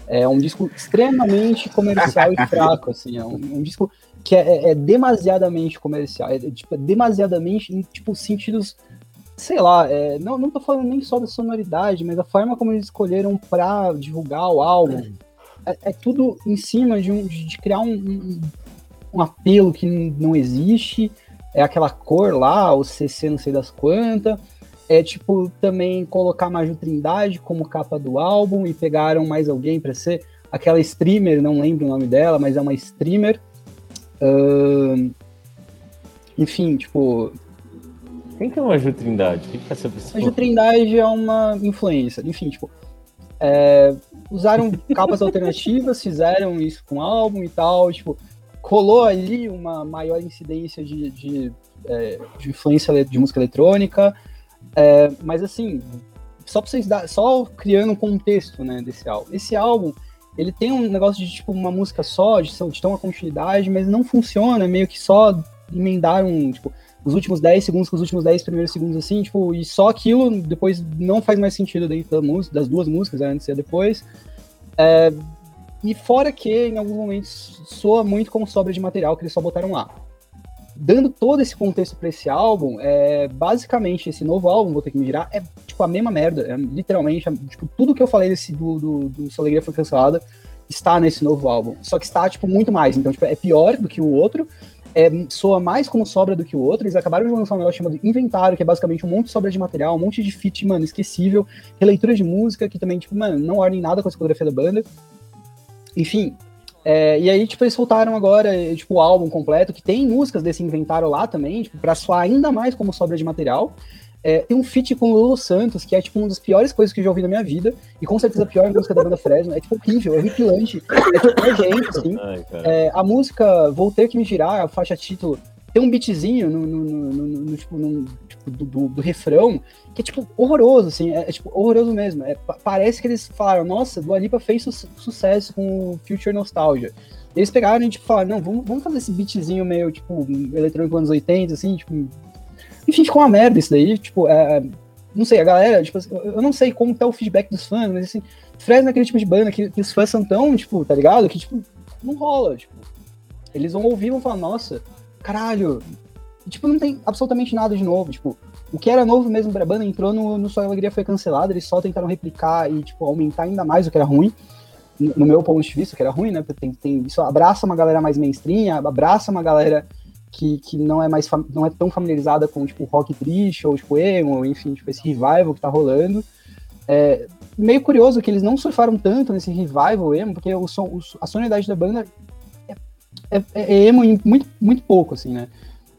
S3: É um disco extremamente comercial e fraco, assim, é um, um disco que é, é, é demasiadamente comercial, é, tipo, demasiadamente em tipo sentidos sei lá, é, não, não tô falando nem só da sonoridade, mas a forma como eles escolheram para divulgar o álbum, é, é, tudo em cima de, um, de criar um, um, um, apelo que não existe, é aquela cor lá, o CC não sei das quantas, é tipo também colocar Maju Trindade como capa do álbum e pegaram mais alguém para ser aquela streamer, não lembro o nome dela, mas é uma streamer. Uh, enfim, tipo,
S2: quem que é uma Ju Trindade? Quem que é essa pessoa?
S3: A Ju Trindade é uma influência. Enfim, tipo, é, usaram capas alternativas, fizeram isso com álbum e tal, tipo, colou ali uma maior incidência de, de, é, de influência de música eletrônica, é, mas assim, só pra vocês dar, só criando um contexto, né, desse álbum. Esse álbum, ele tem um negócio de, tipo, uma música só, de, de ter uma continuidade, mas não funciona, meio que só emendaram, tipo, os últimos 10 segundos com os últimos 10 primeiros segundos, assim, tipo, e só aquilo depois não faz mais sentido dentro da música, das duas músicas, antes e depois. É, e fora que, em alguns momentos, soa muito como sobra de material que eles só botaram lá. Dando todo esse contexto para esse álbum, é, basicamente, esse novo álbum, Vou Ter Que Me Virar, é tipo a mesma merda. É, literalmente, é, tipo, tudo que eu falei desse, do, do, do Sua Alegria Foi Cancelada está nesse novo álbum. Só que está, tipo, muito mais. Então, tipo, é pior do que o outro, é, soa mais como sobra do que o outro. Eles acabaram de lançar um negócio chamado Inventário, que é basicamente um monte de sobra de material, um monte de feat, mano, esquecível, releitura de música, que também, tipo, mano, não ordem nada com a discografia da banda. Enfim. É, e aí, tipo, eles soltaram agora, tipo, o álbum completo, que tem músicas desse inventário lá também, tipo, pra soar ainda mais como sobra de material. É, tem um feat com o Lulu Santos, que é tipo uma das piores coisas que eu já ouvi na minha vida, e com certeza a pior música da banda Fresno. É tipo horrível, é horripilante. É tipo nojento, assim.
S2: Ai.
S3: É, a música Vou Ter Que Me Girar, a faixa título, tem um beatzinho no, no, no, no- tipo, tipo, do, do- do refrão, que é tipo horroroso, assim, é, é, tipo horroroso mesmo. É, pa- parece que eles falaram, nossa, Dua Lipa fez su- sucesso com o Future Nostalgia. Eles pegaram e tipo, falaram, não, vamos, vamos fazer esse beatzinho meio, tipo, eletrônico anos 80, assim, tipo. Enfim, ficou uma merda isso daí, tipo, é, não sei, a galera, tipo, assim, eu não sei como tá o feedback dos fãs, mas assim, Fresno é aquele tipo de banda que, que os fãs são tão, tipo, tá ligado? Que, tipo, não rola, tipo. Eles vão ouvir e vão falar, nossa, caralho. E, tipo, não tem absolutamente nada de novo, tipo, o que era novo mesmo pra banda entrou no, no Só Alegria foi cancelado, eles só tentaram replicar e, tipo, aumentar ainda mais o que era ruim. No meu ponto de vista, o que era ruim, né? porque Tem, tem, isso abraça uma galera mais mainstream, abraça uma galera que, que não é mais não é tão familiarizada com tipo rock triste ou tipo emo, enfim, tipo esse revival que tá rolando. É, meio curioso que eles não surfaram tanto nesse revival emo, porque o som, a sonoridade da banda é, é- é emo em muito, muito pouco, assim, né?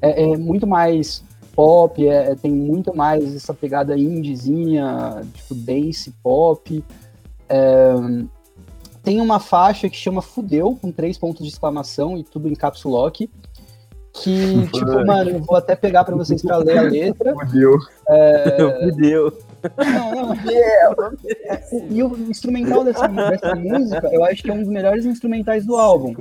S3: É, é muito mais pop, é- tem muito mais essa pegada indiezinha, tipo dance pop. É, tem uma faixa que chama Fudeu, com três pontos de exclamação e tudo em caps lock. Que, tipo, mano, eu vou até pegar pra vocês pra ler a letra.
S1: Fudeu.
S2: Fudeu.
S3: Não, não. É, o- e o instrumental dessa, dessa música, eu acho que é um dos melhores instrumentais do álbum.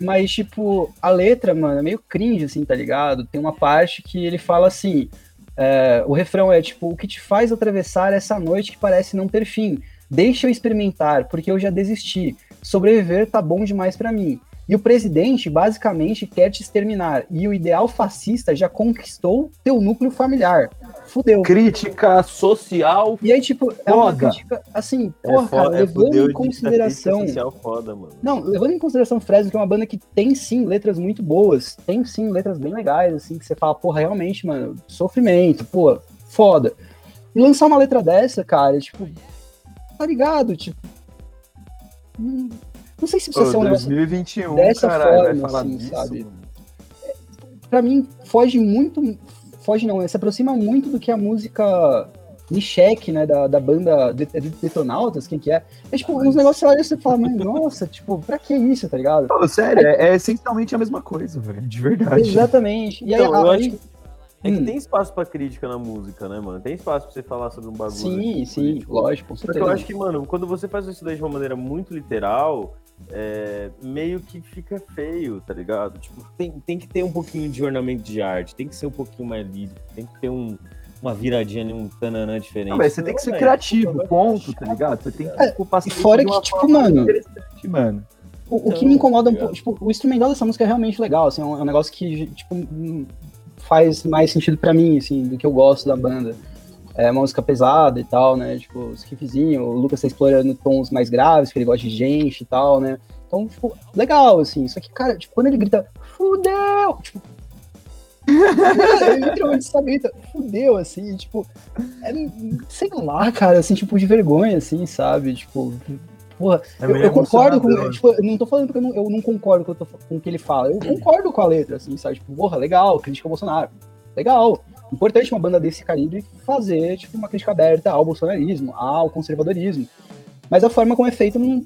S3: Mas, tipo, a letra, mano, é meio cringe, assim, tá ligado? Tem uma parte que ele fala assim: é, o refrão é tipo, o que te faz atravessar essa noite que parece não ter fim? Deixa eu experimentar, porque eu já desisti. Sobreviver tá bom demais pra mim. E o presidente basicamente quer te exterminar. E o ideal fascista já conquistou teu núcleo familiar. Fudeu.
S1: Crítica social.
S3: E aí, tipo, é uma
S1: Foda.
S3: crítica, assim,
S2: É
S3: porra, cara,
S2: foda, é
S3: levando
S2: fudeu
S3: em
S2: de
S3: consideração.
S2: foda, mano.
S3: Não, levando em consideração Fresno, que é uma banda que tem sim letras muito boas, tem sim letras bem legais, assim, que você fala, porra, realmente, mano, sofrimento, pô, foda. E lançar uma letra dessa, cara, tipo, tá ligado? Tipo. hum, Não sei se precisa ser um negócio
S1: 2021,
S3: dessa
S1: caralho, vai
S3: forma,
S1: falar
S3: assim,
S1: disso,
S3: sabe?
S1: mano.
S3: pra mim, foge muito. Foge não, se aproxima muito do que a música Nishek, né, da, da banda De- De- Detonautas, quem que é? É tipo, uns negócios lá e você fala, mas nossa, tipo, pra que isso, tá ligado?
S1: Pô, sério, é, é essencialmente a mesma coisa, velho. De verdade.
S3: Exatamente. E aí,
S2: Então, eu
S3: aí-
S2: acho que- É que
S3: Hum.
S2: tem espaço pra crítica na música, né, mano? Tem espaço pra você falar sobre um bagulho.
S3: sim,
S2: tipo,
S3: sim,
S2: político.
S3: lógico, com
S2: Só que
S3: certeza.
S2: eu acho que, mano, quando você faz isso daí de uma maneira muito literal, é, meio que fica feio, tá ligado? Tipo, tem, tem que ter um pouquinho de ornamento de arte, tem que ser um pouquinho mais lírico, tem que ter um, uma viradinha, ali, um tananã diferente.
S1: Não, você tem que ser
S2: Senão,
S1: criativo,
S2: vai
S1: ponto, tá ligado? Você tem que
S3: É,
S1: ocupar
S3: e fora
S1: de uma
S3: que, tipo, mano-
S1: mano.
S3: O, o que me incomoda um
S2: tá
S3: pouco, tipo, o instrumental dessa música é realmente legal, assim, é um, é um negócio que, tipo, hum, faz mais sentido pra mim, assim, do que eu gosto da banda. É uma música pesada e tal, né, tipo, os riffzinhos, o Lucas tá explorando tons mais graves, que ele gosta de gente e tal, né, então, tipo, legal, assim, só que, cara, tipo, quando ele grita, fudeu, tipo, ele literalmente só grita, fudeu, assim, tipo, é, sei lá, cara, assim, tipo, de vergonha, assim, sabe, tipo, porra,
S1: É
S3: eu, eu concordo com. Tipo, não tô falando que eu não, eu não concordo com, o que eu tô- com o que ele fala. Eu concordo com a letra, assim, sabe? Tipo, porra, legal, crítica ao Bolsonaro. Legal. Importante uma banda desse calibre fazer, tipo, uma crítica aberta ao bolsonarismo, ao conservadorismo. Mas a forma como é feita não,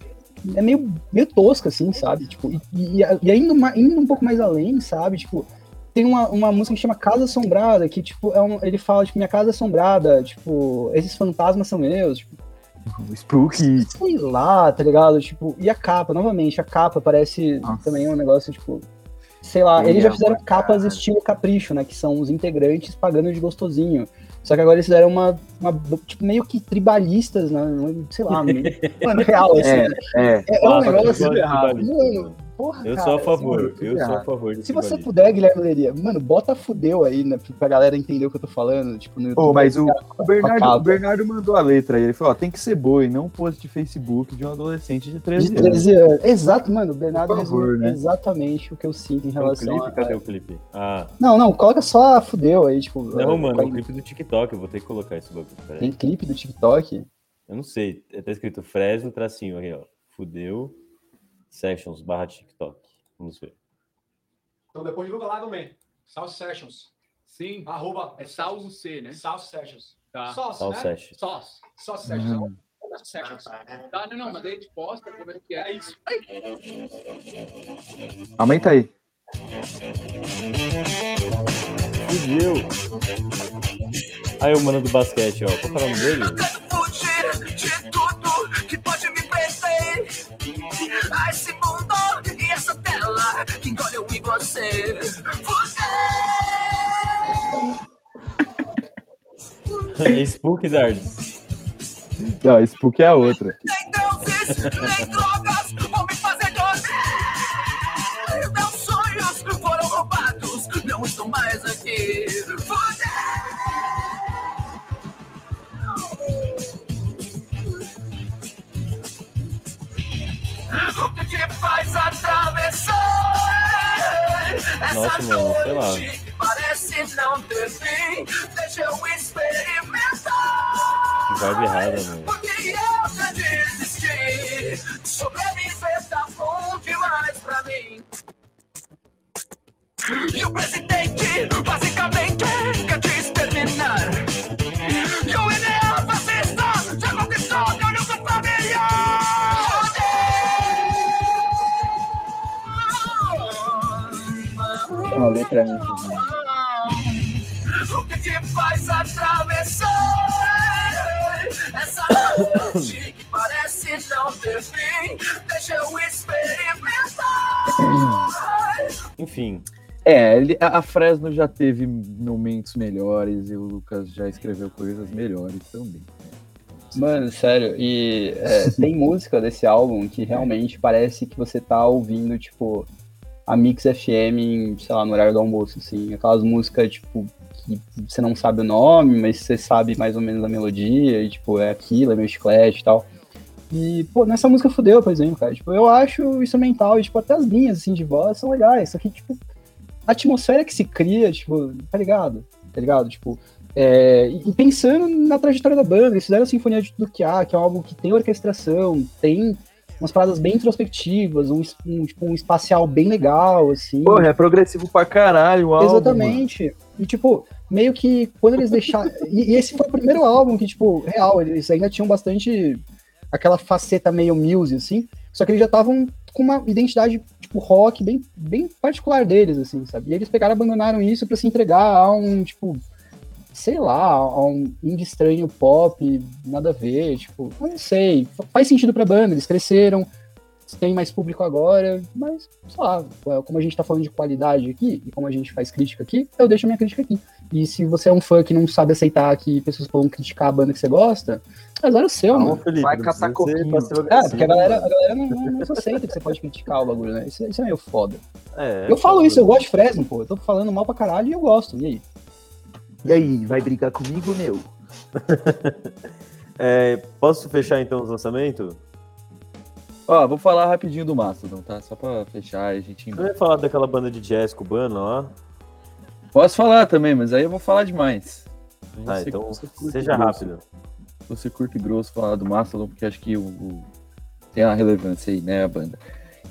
S3: é meio, meio tosca, assim, sabe? Tipo, e, e, ainda, uma- indo um pouco mais além, sabe? Tipo, tem uma, uma música que chama Casa Assombrada, que, tipo, é um, ele fala, tipo, minha casa é assombrada, tipo, esses fantasmas são meus, tipo,
S1: Spooky.
S3: sei lá, tá ligado? Tipo, e a capa, novamente, a capa parece
S1: Nossa.
S3: também um negócio, tipo, sei lá,
S1: Ele
S3: eles já fizeram capas
S1: cara.
S3: estilo capricho, né? Que são os integrantes pagando de gostosinho. Só que agora eles fizeram uma, uma tipo, meio que tribalistas, né? Sei lá, mano, real, assim.
S1: É, é.
S3: É, é um
S2: Ah,
S3: negócio errado. Mano, porra,
S2: Eu
S3: cara,
S2: sou a favor,
S1: tudo
S2: eu sou a favor de
S3: Se você puder, Guilherme Leria, mano, bota fudeu aí, né? Pra galera entender o que eu tô falando. Tipo, no
S1: Pô, mas o,
S3: cara,
S1: o Bernardo, o Bernardo mandou a letra aí. Ele falou: ó, tem que ser boa e não um post de Facebook de um adolescente de 13
S3: de
S1: anos.
S3: 13 anos. Exato, mano. O Bernardo
S1: favor, né?
S3: exatamente o que eu sinto em
S2: Tem um
S3: relação
S2: clipe?
S3: a.
S2: Cadê o clipe? Ah,
S3: Não, não, coloca só a fudeu aí, tipo.
S2: não,
S3: uh,
S2: mano, é o
S3: vai-
S2: clipe do TikTok, eu vou ter que colocar esse bagulho.
S3: Tem clipe do TikTok?
S2: Eu não sei, tá escrito Fresno, tracinho aqui, ó. Fudeu, Sessions barra TikTok. Vamos ver.
S5: Então depois divulga lá também. South Sessions.
S6: Sim.
S5: Arroba.
S6: É Sal com C, né?
S5: South Sessions.
S6: Tá.
S5: Sauce,
S2: Sal
S5: né?
S2: Sessions.
S6: Sauce.
S5: South Sessions.
S1: Hum.
S5: South Sessions.
S6: Tá, não, não, mas aí a gente posta como é que é.
S5: É isso.
S1: Aumenta aí.
S2: Fudeu! Aí o mano do basquete, ó. Qual é o nome dele?
S7: Que engole eu e você. Fugir!
S2: É Spook Dards.
S1: Não, Spook é a outra.
S7: Nem deuses, nem drogas vão me fazer. Meus sonhos foram roubados, não estou mais aqui. Fugir! O que te faz atravessar essa
S2: Nossa, mano, sei lá.
S7: parece não ter fim? Deixa eu experimentar.
S2: Que vibe errada, mano.
S7: Porque eu já desisti. Sobreviver tá bom demais pra mim. E o presidente basicamente
S3: letra minha.
S7: O que te faz atravessar essa noite que parece não ter fim? Deixa eu experimentar.
S2: Enfim,
S1: É, ele- a a Fresno já teve momentos melhores e o Lucas já escreveu coisas melhores também.
S3: Mano, sério, e é, tem música desse álbum que realmente parece que você tá ouvindo, tipo, a Mix FM, sei lá, no horário do almoço, assim. Aquelas músicas, tipo, que você não sabe o nome, mas você sabe mais ou menos a melodia, e, tipo, é aquilo, é meu chiclete e tal. E, pô, nessa música fudeu, por exemplo, cara. Tipo, eu acho o instrumental, e, tipo, até as linhas, assim, de voz são legais. Só que, tipo, a atmosfera que se cria, tipo, tá ligado? Tá ligado? Tipo, é, e pensando na trajetória da banda, eles fizeram a Sinfonia Tudo Que Há, que é um álbum que tem orquestração, tem umas paradas bem introspectivas, um, um, tipo, um espacial bem legal, assim.
S1: Porra, é progressivo pra caralho o álbum.
S3: Exatamente. E, tipo, meio que quando eles deixaram. e, e esse foi o primeiro álbum que, tipo, real, eles ainda tinham bastante aquela faceta meio muse, assim. Só que eles já estavam com uma identidade, tipo, rock bem, bem particular deles, assim, sabe? E eles pegaram e abandonaram isso pra se entregar a um, tipo, sei lá, a um indie estranho pop, nada a ver, tipo, eu não sei. Fa- Faz sentido pra banda, eles cresceram, tem mais público agora, mas, sei lá, é, como a gente tá falando de qualidade aqui, e como a gente faz crítica aqui, eu deixo a minha crítica aqui. E se você é um fã que não sabe aceitar que pessoas vão criticar a banda que você gosta, azar o seu,
S2: Não,
S3: mano.
S2: Felipe,
S1: vai catar coquinho.
S3: É, porque a galera, a galera não, não, não aceita que você pode criticar o bagulho, né? Isso, isso é meio foda.
S2: É,
S3: eu falo isso, eu gosto de Fresno, pô. Eu tô falando mal pra caralho e eu gosto. E aí?
S1: E aí, vai brigar comigo, meu?
S2: É, posso fechar então os lançamentos?
S1: Ó, vou falar rapidinho do Mastodon, tá? Só pra fechar e a gente embora.
S2: ia falar daquela banda de jazz cubana lá.
S1: Posso falar também, mas aí eu vou falar demais.
S2: Tá,
S1: Você-
S2: então
S1: você
S2: seja
S1: grosso.
S2: rápido.
S1: Você curte e grosso falar do Mastodon, porque acho que o, o- tem uma relevância aí, né, a banda.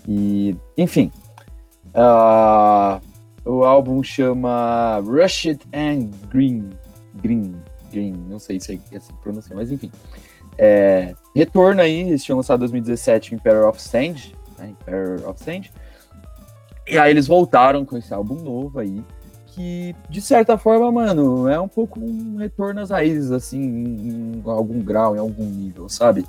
S1: E, enfim. ah, o álbum chama Rush It and Green. Green. Green. Não sei se é essa pronúncia, mas enfim. É, retorno aí, eles tinham lançado em 2017 o Emperor of Sand. Né, Emperor of Sand. E aí eles voltaram com esse álbum novo aí. Que, de certa forma, mano, é um pouco um retorno às raízes, assim, em algum grau, em algum nível, sabe?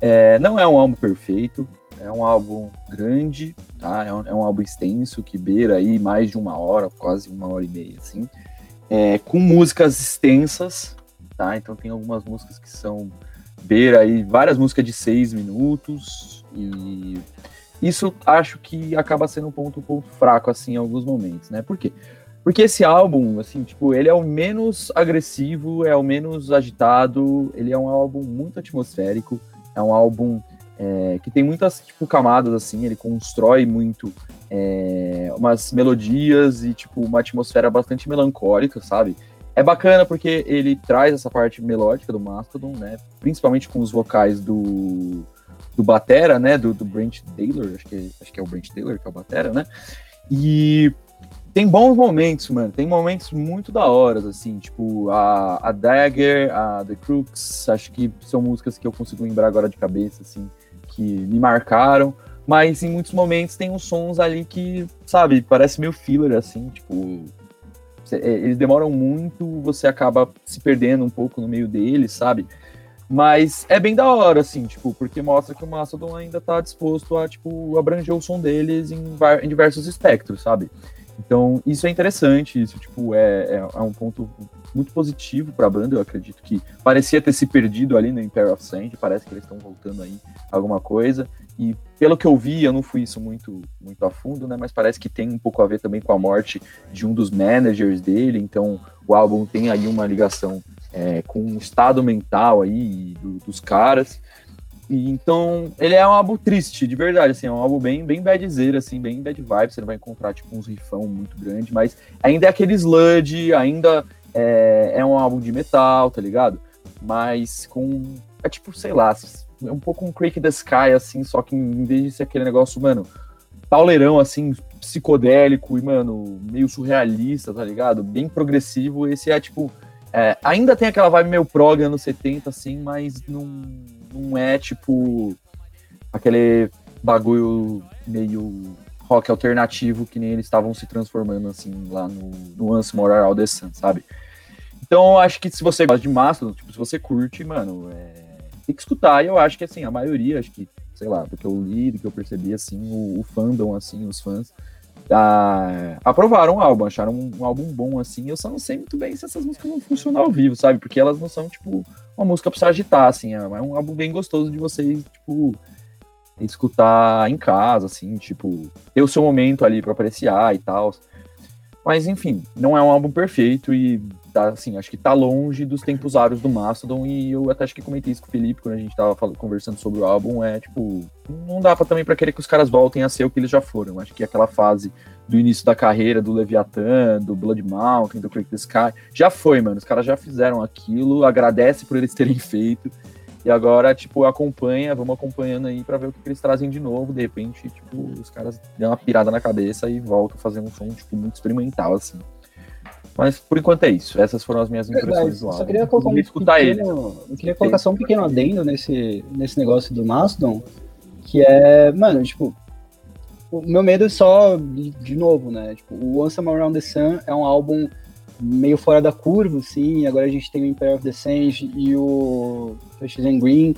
S1: É, não é um álbum perfeito, é um álbum grande, tá? É um, é um álbum extenso, que beira aí mais de uma hora, quase uma hora e meia, assim. É, com músicas extensas, tá? Então tem algumas músicas que são beira aí, várias músicas de seis minutos, e, isso acho que acaba sendo um ponto, um ponto fraco, assim, em alguns momentos, né? Por quê? Porque esse álbum, assim, tipo, ele é o menos agressivo, é o menos agitado, ele é um álbum muito atmosférico, é um álbum é, que tem muitas, tipo, camadas, assim, ele constrói muito é, umas melodias e, tipo, uma atmosfera bastante melancólica, sabe? É bacana porque ele traz essa parte melódica do Mastodon, né? Principalmente com os vocais do, do Batera, né? Do, do Brent Taylor, acho que, acho que é o Brent Taylor que é o Batera, né? E tem bons momentos, mano. Tem momentos muito da hora, assim, tipo a, a Dagger, a The Crooks, acho que são músicas que eu consigo lembrar agora de cabeça, assim, que me marcaram. Mas em muitos momentos tem uns sons ali que, sabe, parece meio filler, assim, tipo. é, Eles demoram muito, você acaba se perdendo um pouco no meio deles, sabe? Mas é bem da hora, assim, tipo, porque mostra que o Mastodon ainda tá disposto a, tipo, abranger o som deles em, em diversos espectros, sabe? Então, isso é interessante, isso, tipo, é, é, é um ponto muito positivo pra banda, eu acredito que parecia ter se perdido ali no Imperial of Sand, parece que eles estão voltando aí a alguma coisa, e pelo que eu vi, eu não fui isso muito, muito a fundo, né, mas parece que tem um pouco a ver também com a morte de um dos managers dele, então o álbum tem aí uma ligação é, com o estado mental aí do- dos caras, e então, ele é um álbum triste, de verdade, assim, é um álbum bem, bem badzeiro, assim, bem bad vibes, você não vai encontrar, tipo, uns rifão muito grande, mas ainda é aquele sludge, ainda é, é um álbum de metal, tá ligado? Mas com, é tipo, sei lá, é um pouco um Crack the Sky, assim, só que em vez de ser aquele negócio, mano, pauleirão, assim, psicodélico e, mano, meio surrealista, tá ligado? Bem progressivo, esse é, tipo, é, ainda tem aquela vibe meio prog anos 70, assim, mas não, não é tipo aquele bagulho meio rock alternativo que nem eles estavam se transformando assim lá no, no Once More All the Sun, sabe? Então eu acho que se você gosta de Mastodon, tipo, se você curte, mano, é, tem que escutar. E eu acho que assim, a maioria, acho que, sei lá, do que eu li, do que eu percebi, assim, o, o fandom, assim, os fãs, ah, aprovaram o álbum, acharam um, um álbum bom, assim. Eu só não sei muito bem se essas músicas vão funcionar ao vivo, sabe? Porque elas não são, tipo, uma música pra se agitar, assim. É é um álbum bem gostoso de vocês, tipo, escutar em casa, assim, tipo, ter o seu momento ali pra apreciar e tal. Mas, enfim, não é um álbum perfeito e, tá, assim, acho que tá longe dos tempos áureos do Mastodon e eu até acho que comentei isso com o Felipe quando a gente tava falando, conversando sobre o álbum, é, tipo, não dá pra, também pra querer que os caras voltem a ser o que eles já foram. Acho que aquela fase do início da carreira do Leviathan, do Blood Mountain, do Crack the Sky, já foi, mano. Os caras já fizeram aquilo, agradece por eles terem feito. E agora, tipo, acompanha, vamos acompanhando aí pra ver o que, que eles trazem de novo. De repente, tipo, os caras dão uma pirada na cabeça e voltam a fazer um som, tipo, muito experimental, assim. Mas por enquanto é isso. Essas foram as minhas impressões do álbum.
S3: só queria colocar um
S1: escutar
S3: pequeno, eu queria colocar só um pequeno adendo nesse, nesse negócio do Mastodon, que é, mano, tipo, o meu medo é só, de, novo, né, tipo, o Once I'm Around the Sun é um álbum meio fora da curva, assim, agora a gente tem o Empire of the Sand e o Fishes and Green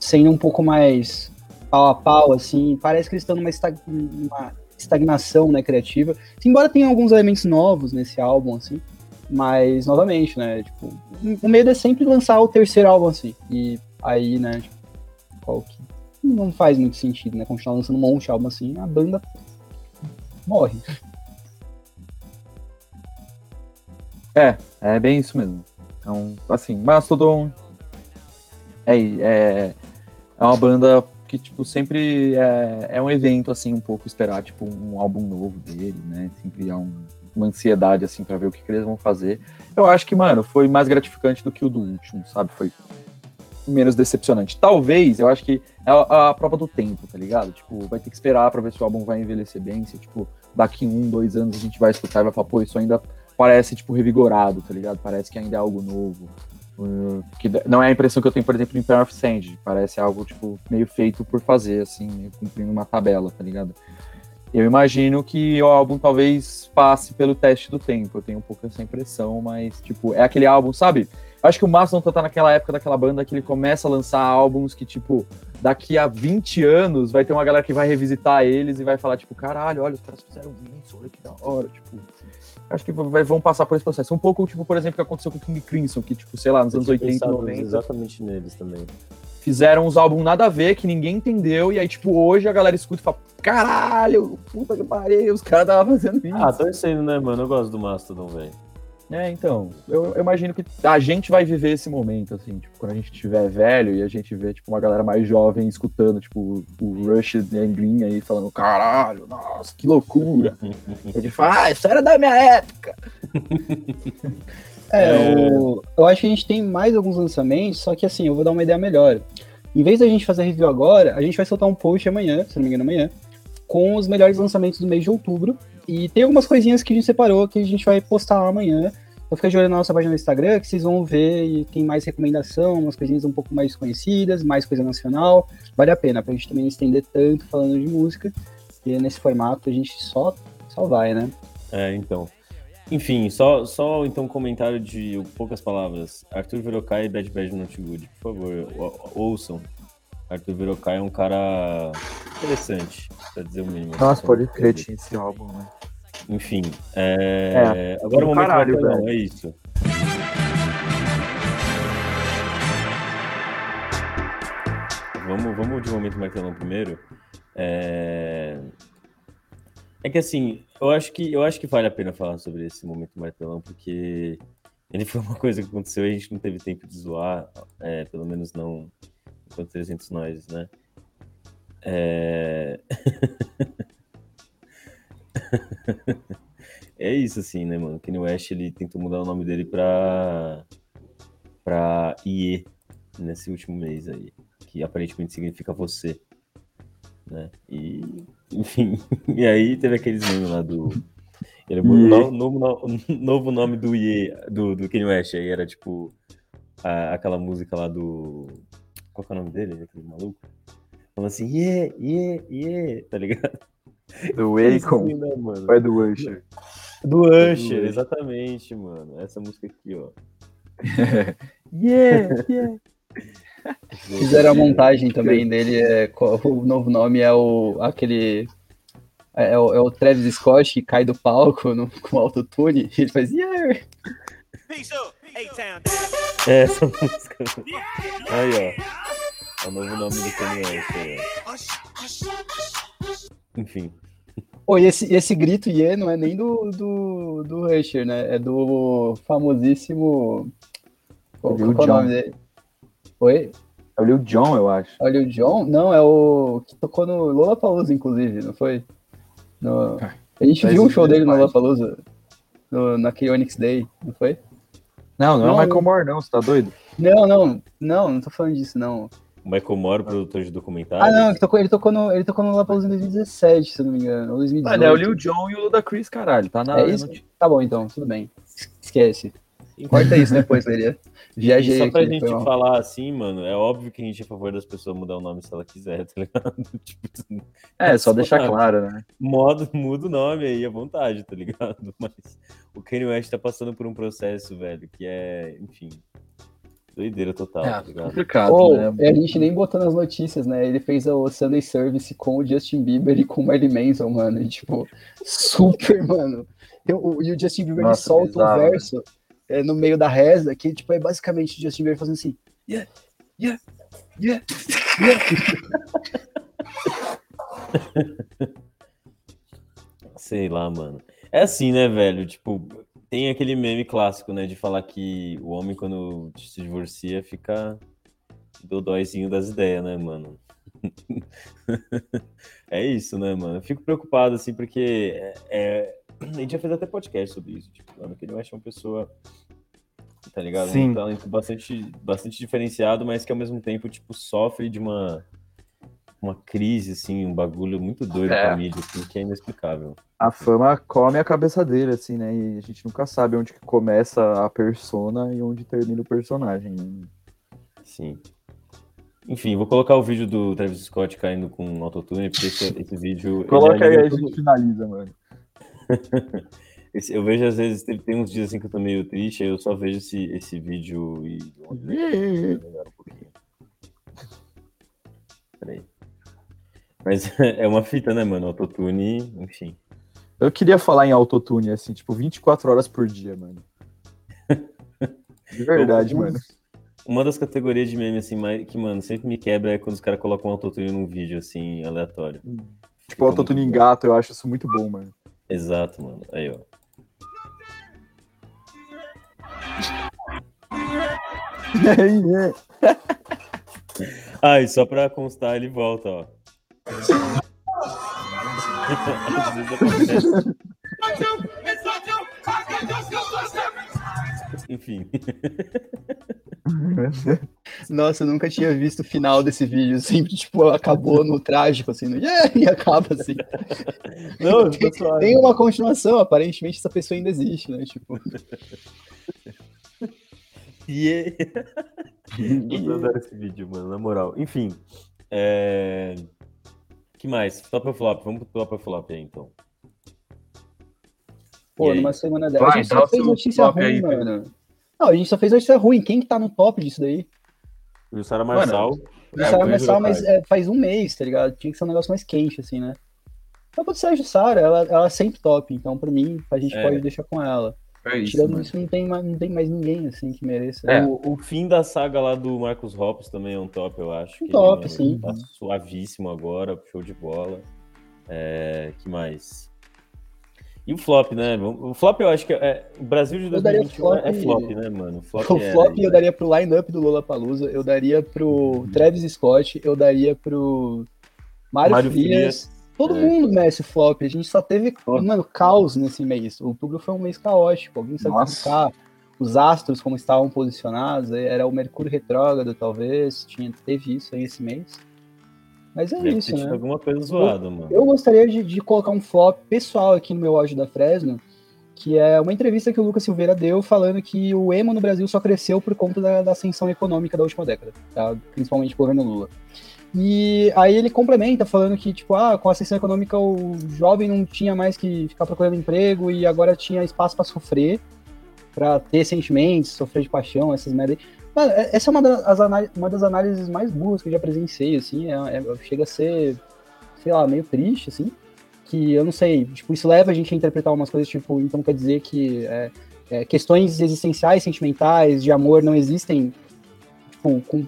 S3: sendo um pouco mais pau a pau, assim, parece que eles estão numa, numa estagnação, né, criativa, embora tenha alguns elementos novos nesse álbum, assim, mas, novamente, né, tipo, o medo é sempre lançar o terceiro álbum, assim, e aí, né, tipo, qual que não faz muito sentido, né, continuar lançando um monte de álbum assim, a banda morre.
S1: É, é bem isso mesmo. Então, assim, Mastodon é, é, é uma banda que, tipo, sempre é, é um evento, assim, um pouco esperar, tipo, um álbum novo dele, né? Sempre há um- uma ansiedade, assim, pra ver o que, que eles vão fazer. Eu acho que, mano, foi mais gratificante do que o do último, sabe? Foi menos decepcionante. Talvez, eu acho que é a, a prova do tempo, tá ligado? Tipo, vai ter que esperar pra ver se o álbum vai envelhecer bem, se, tipo, daqui um, dois anos a gente vai escutar e vai falar, pô, isso ainda parece, tipo, revigorado, tá ligado? Parece que ainda é algo novo. Uh, que não é a impressão que eu tenho, por exemplo, em Pair of Sand. Parece algo, tipo, meio feito por fazer, assim, meio cumprindo uma tabela, tá ligado? Eu imagino que o álbum talvez passe pelo teste do tempo. Eu tenho um pouco essa impressão, mas, tipo, é aquele álbum, sabe? Eu acho que o Mastodon tá naquela época daquela banda que ele começa a lançar álbuns que, tipo, daqui a 20 anos vai ter uma galera que vai revisitar eles e vai falar, tipo, caralho, olha, os caras fizeram isso, olha que da hora, tipo. Acho que vai- vão passar por esse processo. Um pouco, tipo, por exemplo, o que aconteceu com o King Crimson, que, tipo, sei lá, nos anos
S2: tinha
S1: 80 e
S2: pensado
S1: 90.
S2: exatamente neles também.
S1: fizeram uns álbuns nada a ver, que ninguém entendeu, e aí, tipo, hoje a galera escuta e fala, caralho, puta que pariu, os caras estavam fazendo isso.
S2: Ah, torcendo, né, mano? Eu gosto do Mastodon, velho.
S1: É, então, eu, eu imagino que a gente vai viver esse momento, assim, tipo, quando a gente estiver velho e a gente vê, tipo, uma galera mais jovem escutando, tipo, o Rush and Green aí falando, caralho, nossa, que loucura. a gente fala, ah, isso era da minha época.
S3: É, o- eu acho que a gente tem mais alguns lançamentos, só que assim, eu vou dar uma ideia melhor. Em vez da gente fazer review agora, a gente vai soltar um post amanhã, se não me engano amanhã, com os melhores lançamentos do mês de outubro. E tem algumas coisinhas que a gente separou que a gente vai postar lá amanhã. Então fica de olho na nossa página no Instagram, que vocês vão ver e tem mais recomendação, umas coisinhas um pouco mais conhecidas, mais coisa nacional. Vale a pena, pra gente também não estender tanto falando de música. E nesse formato a gente só, só vai, né?
S2: É, então. Enfim, só, só então um comentário de poucas palavras. Arthur Verocai e Bad Bad Not Good, por favor, ou- ouçam. Arthur Verocai é um cara interessante, pra dizer o mínimo.
S1: Nossa, pode crer, tinha esse álbum, né?
S2: Enfim, é... agora o
S1: do
S2: momento
S1: caralho,
S2: martelão,
S1: velho.
S2: é isso. Vamos, vamos de momento martelão primeiro. É... é que assim, eu acho que eu acho que vale a pena falar sobre esse momento martelão, porque ele foi uma coisa que aconteceu e a gente não teve tempo de zoar, é, pelo menos não enquanto 300 nós, né? É... é isso, assim, né, mano? Kanye West, ele tentou mudar o nome dele pra, pra IE nesse último mês aí, que aparentemente significa você, né? E, enfim, e aí teve aqueles memes lá do... Ele mudou o novo, novo, novo nome do IE, do, do Kanye West, aí era tipo a- aquela música lá do... Qual que é o nome dele, aquele maluco? Falando assim, yeah, yeah, yeah, tá ligado?
S1: Do
S2: Assim,
S1: Akon,
S2: né, mano?
S1: ou é do Usher?
S2: Do Usher, exatamente, mano. Essa música aqui, ó.
S1: Yeah, yeah.
S3: Fizeram a montagem também dele, é, o novo nome é o aquele. É, é o, é o Travis Scott que cai do palco no, com autotune e ele faz. Yeah!
S2: É essa música. Aí, ó. É o novo nome do Kanye West. Enfim.
S3: Pô, e esse, esse grito yeah não é nem do, do, do Usher, né? É do famosíssimo. Qual,
S1: Lil
S3: qual é o nome dele? Oi?
S1: É o Lil Jon, eu acho.
S3: Olha o John? Não, é o que tocou no Lollapalooza, inclusive, não foi? No... A gente viu o show dele no
S1: demais.
S3: Lollapalooza, no, naquele Onyx Day, não foi?
S1: Não, não,
S3: Não,
S1: é o Michael Moore, não, você tá doido?
S3: Não, não, não, não tô falando disso, não.
S2: O Michael Moore, produtor de documentário.
S3: Ah, não, que tocou, ele, tocou no, ele tocou no Lollapalooza em 2017, se não me engano, ou 2018.
S1: Mano, é o Lil Jon e o Luda Chris, caralho. Tá na.
S3: É isso? Tá bom, então, tudo bem. Esquece. Corta isso depois, Leria. Viajei
S2: Só pra
S3: aqui,
S2: gente falar assim, mano, é óbvio que a gente é a favor das pessoas mudar o nome se ela quiser, tá ligado? tipo,
S1: É, só deixar
S2: Suave.
S1: claro, né?
S2: modo, muda o nome aí à vontade, tá ligado? Mas o Kanye West tá passando por um processo, velho, que é, enfim, doideira total, tá ligado?
S1: complicado,
S3: Oh,
S1: né?
S3: a gente nem botou nas notícias, né? Ele fez o Sunday Service com o Justin Bieber e com o Marilyn Manson, mano. E, tipo, super, mano. O- E o Justin Bieber ele
S1: Nossa,
S3: solta
S1: bizarro,
S3: um verso é, no meio da reza, que tipo, é basicamente o Justin Bieber fazendo assim. Yeah, yeah, yeah, yeah.
S2: Sei lá, mano. É assim, né, velho? Tipo, tem aquele meme clássico, né, de falar que o homem, quando se divorcia, fica dodóizinho das ideias, né, mano? é isso, né, mano? Eu fico preocupado, assim, porque é, é- a gente já fez até podcast sobre isso. Tipo, mano, que ele é uma pessoa, tá ligado?
S1: Sim.
S2: Um talento bastante, bastante diferenciado, mas que ao mesmo tempo, tipo, sofre de uma, uma crise, assim, um bagulho muito doido
S1: É.
S2: com a mídia, assim, que é inexplicável.
S1: A fama come a cabeça dele, assim, né? E a gente nunca sabe onde que começa a persona e onde termina o personagem. né?
S2: Sim. Enfim, vou colocar o vídeo do Travis Scott caindo com autotune, porque esse, esse vídeo.
S1: Coloca aí, a gente finaliza, mano.
S2: esse- eu vejo às vezes, tem, tem uns dias assim que eu tô meio triste, aí eu só vejo esse, esse vídeo e. Um. Peraí. Mas é uma fita, né, mano? Autotune, enfim.
S1: Eu queria falar em autotune, assim, tipo, 24 horas por dia, mano. De verdade,
S2: Eu-
S1: mano.
S2: Uma das categorias de meme, assim, que, mano, sempre me quebra é quando os caras colocam um autotune num vídeo, assim, aleatório.
S1: Tipo, autotune em gato, eu acho isso muito bom, mano.
S2: Exato, mano. Aí, ó. Ah, e só pra constar, ele volta, ó. Enfim.
S3: Nossa, eu nunca tinha visto o final desse vídeo. Sempre, tipo, acabou no trágico, assim, no yeah, e acaba assim.
S2: Não,
S3: tem,
S2: suave.
S3: tem uma continuação, aparentemente essa pessoa ainda existe, né? Tipo,
S2: Yeah. Eu adoro esse vídeo, mano, na moral. Enfim. É... que mais? Top ou flop? Vamos pro top ou flop aí, então.
S3: pô, numa semana dela. A
S1: Vai,
S3: gente
S1: dá
S3: só fez notícia ruim,
S1: aí, Pedro.
S3: mano. Não, a gente só fez notícia ruim. Quem que tá no top disso daí?
S2: E o Sara Marçal.
S3: O Sara
S2: foi
S3: Marçal, mas é, faz um mês, tá ligado? Tinha que ser um negócio mais quente, assim, né? Mas pode ser a Jussara, ela, ela é sempre top, então pra mim, a gente
S2: É.
S3: pode deixar com ela.
S1: É isso,
S3: Tirando
S1: mano.
S3: isso, não tem, mais, não tem mais ninguém, assim, que mereça.
S1: É.
S2: O, o fim da saga lá do Marcos Hoppes também é um top, eu acho.
S3: Um
S2: que
S3: top,
S2: ele,
S3: sim.
S2: Tá suavíssimo agora, show de bola. É, que mais? E o flop, né? O flop eu acho que é. O Brasil de
S3: Eu daria
S2: 2021 é, é
S3: flop-
S2: né, mano? Flop
S3: O
S2: é-
S3: flop eu daria pro line-up do Lollapalooza, eu daria pro Travis Scott, eu daria pro Mário,
S2: Mário
S3: Frias. Todo
S2: É.
S3: mundo merece flop. A gente só teve, mano, caos nesse mês. Outubro foi um mês caótico. Alguém sabe explicar os astros como estavam posicionados? Era o Mercúrio retrógrado, talvez. Tinha, teve isso aí esse mês. Mas é
S2: Deve
S3: isso, né?
S2: alguma coisa zoada, mano.
S3: Eu gostaria de, de colocar um flop pessoal aqui no meu áudio da Fresno, que é uma entrevista que o Lucas Silveira deu falando que o emo no Brasil só cresceu por conta da, da ascensão econômica da última década, tá? principalmente o governo Lula. E aí ele complementa falando que, tipo, ah, com a ascensão econômica o jovem não tinha mais que ficar procurando emprego e agora tinha espaço para sofrer, para ter sentimentos, sofrer de paixão, essas merda. aí. Mano, é- essa é uma das, uma das análises mais burras que eu já presenciei, assim, é- é- chega a ser, sei lá, meio triste, assim, que eu não sei, tipo, isso leva a gente a interpretar umas coisas, tipo, então quer dizer que é, é, questões existenciais, sentimentais, de amor não existem, tipo, com,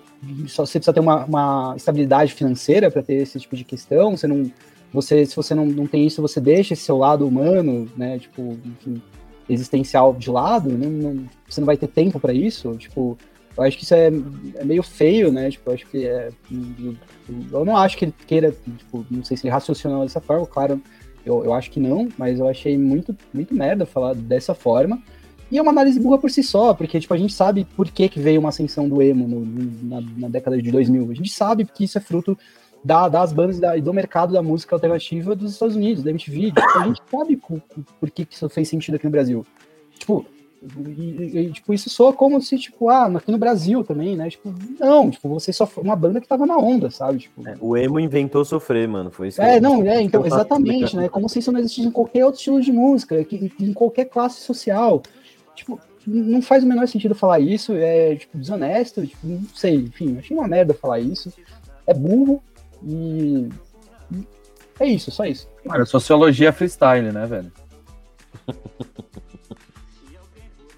S3: só você precisa ter uma, uma estabilidade financeira para ter esse tipo de questão, você não, você, se você não, não tem isso, você deixa esse seu lado humano, né, tipo, enfim, existencial de lado, não, não- você não vai ter tempo para isso, tipo, eu acho que isso é, é meio feio, né, tipo, eu acho que é, eu não acho que ele queira, tipo, não sei se ele raciocinou dessa forma, claro, eu, eu acho que não, mas eu achei muito, muito merda falar dessa forma. E é uma análise burra por si só, porque tipo, a gente sabe por que, que veio uma ascensão do emo no- na, na década de 2000. A gente sabe que isso é fruto da- das bandas da- e do mercado da música alternativa dos Estados Unidos, da MTV. Tipo, a gente sabe cu- por que, que isso fez sentido aqui no Brasil. Tipo, e, e- tipo, isso soa como se, tipo, ah, aqui no Brasil também, né? Tipo, não, tipo, você só foi uma banda que tava na onda, sabe? Tipo,
S2: É, o emo inventou sofrer, mano. Foi isso que
S3: é,
S2: eu-
S3: não, é, então, exatamente, né? Como se isso não existisse em qualquer outro estilo de música, em qualquer classe social. Tipo, não faz o menor sentido falar isso, é, tipo, desonesto, tipo, não sei, enfim, achei uma merda falar isso. É burro e. É isso, só isso.
S1: Mano, sociologia é freestyle, né, velho?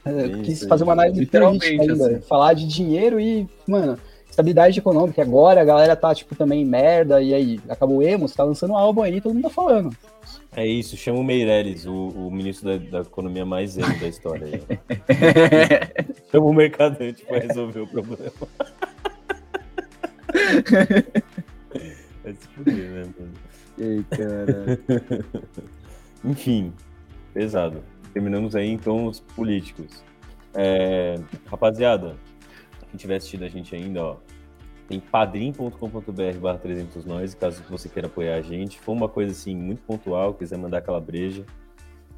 S3: É,
S2: Sim,
S3: quis
S2: sim.
S3: fazer uma análise
S1: Literalmente,
S3: ainda,
S1: assim.
S3: falar de dinheiro e, mano, estabilidade econômica. Agora a galera tá, tipo, também merda, e aí, acabou o emo, você tá lançando um álbum aí, todo mundo tá falando.
S2: É isso, chama o Meirelles, o, o ministro da, da economia mais emo da história. chama o mercadante pra resolver o problema. Vai se fuder, né, mano?
S1: Ei, cara.
S2: Enfim, pesado. Terminamos aí então os políticos. É, rapaziada, quem tiver assistido a gente ainda, ó, tem padrim.com.br barra 300 nós, caso você queira apoiar a gente. For uma coisa assim muito pontual, quiser mandar aquela breja,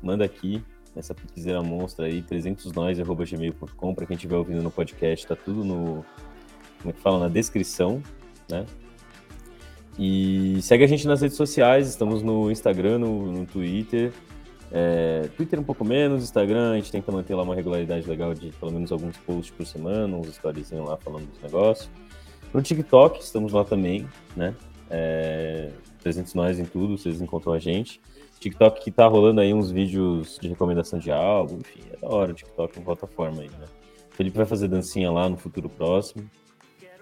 S2: manda aqui nessa piquezeira monstra aí, 300 nós arroba gmail.com, pra quem estiver ouvindo no podcast, tá tudo no, como é que fala, na descrição, né? E segue a gente nas redes sociais, estamos no Instagram, no, no Twitter, é, Twitter um pouco menos, Instagram, a gente tenta manter lá uma regularidade legal de pelo menos alguns posts por semana, uns storyzinhos lá falando dos negócios. No TikTok, estamos lá também, né? É, 300 nós em tudo, vocês encontram a gente. TikTok que tá rolando aí uns vídeos de recomendação de álbum, enfim, é da hora o TikTok em plataforma aí, né? Felipe vai fazer dancinha lá no futuro próximo.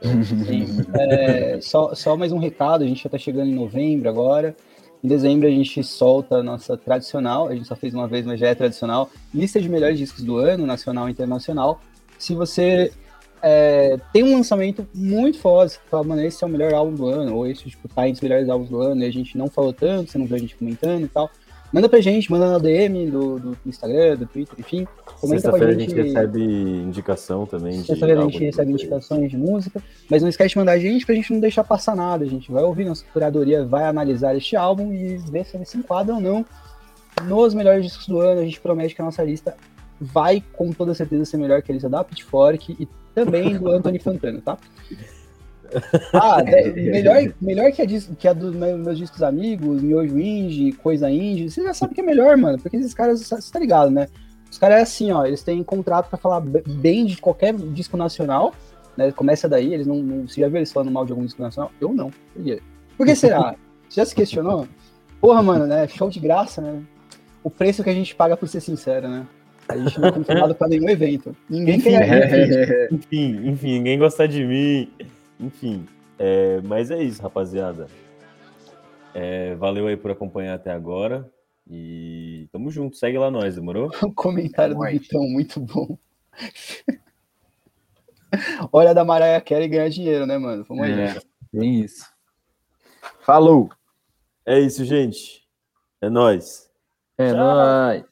S3: Sim. É, só, só mais um recado, a gente já tá chegando em novembro agora. Em dezembro a gente solta a nossa tradicional, a gente só fez uma vez, mas já é tradicional, lista de melhores discos do ano, nacional e internacional. Se você é, tem um lançamento muito foda, você fala, mano, esse é o melhor álbum do ano, ou esse, tipo, tá entre os melhores álbuns do ano, e a gente não falou tanto, você não viu a gente comentando e tal. Manda pra gente, manda na DM do, do Instagram, do Twitter, enfim.
S2: Sexta-feira
S3: a gente.
S2: recebe indicação também.
S3: Sexta-feira a gente recebe indicações de música, mas não esquece de mandar a gente pra gente não deixar passar nada. A gente vai ouvir, nossa curadoria vai analisar este álbum e ver se ele se enquadra ou não nos melhores discos do ano. A gente promete que a nossa lista vai com toda certeza ser melhor que a lista da Pitchfork e também do Anthony Fantano, tá? Ah, melhor, melhor que a, que a dos meus, discos amigos, Miojo Indie, Coisa Indie, você já sabe que é melhor, mano, porque esses caras, você tá ligado, né? Os caras é assim, ó, eles têm contrato pra falar be- bem de qualquer disco nacional, né? Começa daí, eles não, não. Você já viu eles falando mal de algum disco nacional? Eu não. Por quê? Por que será? Você já se questionou? Porra, mano, né? Show de graça, né? O preço que a gente paga por ser sincero, né? A gente não é convidado pra nenhum evento. Ninguém quer.
S2: Enfim, enfim, ninguém gosta de mim. Enfim, é, mas é isso, rapaziada. É, valeu aí por acompanhar até agora. E tamo junto, segue lá nós, demorou?
S3: O comentário do
S1: Morte.
S3: Vitão, muito bom. Olha a da Mariah Carey ganhar dinheiro, né, mano? Vamos aí.
S1: É, bem isso. Falou!
S2: É isso, gente. É nóis.
S1: É
S2: Tchau.
S1: nóis!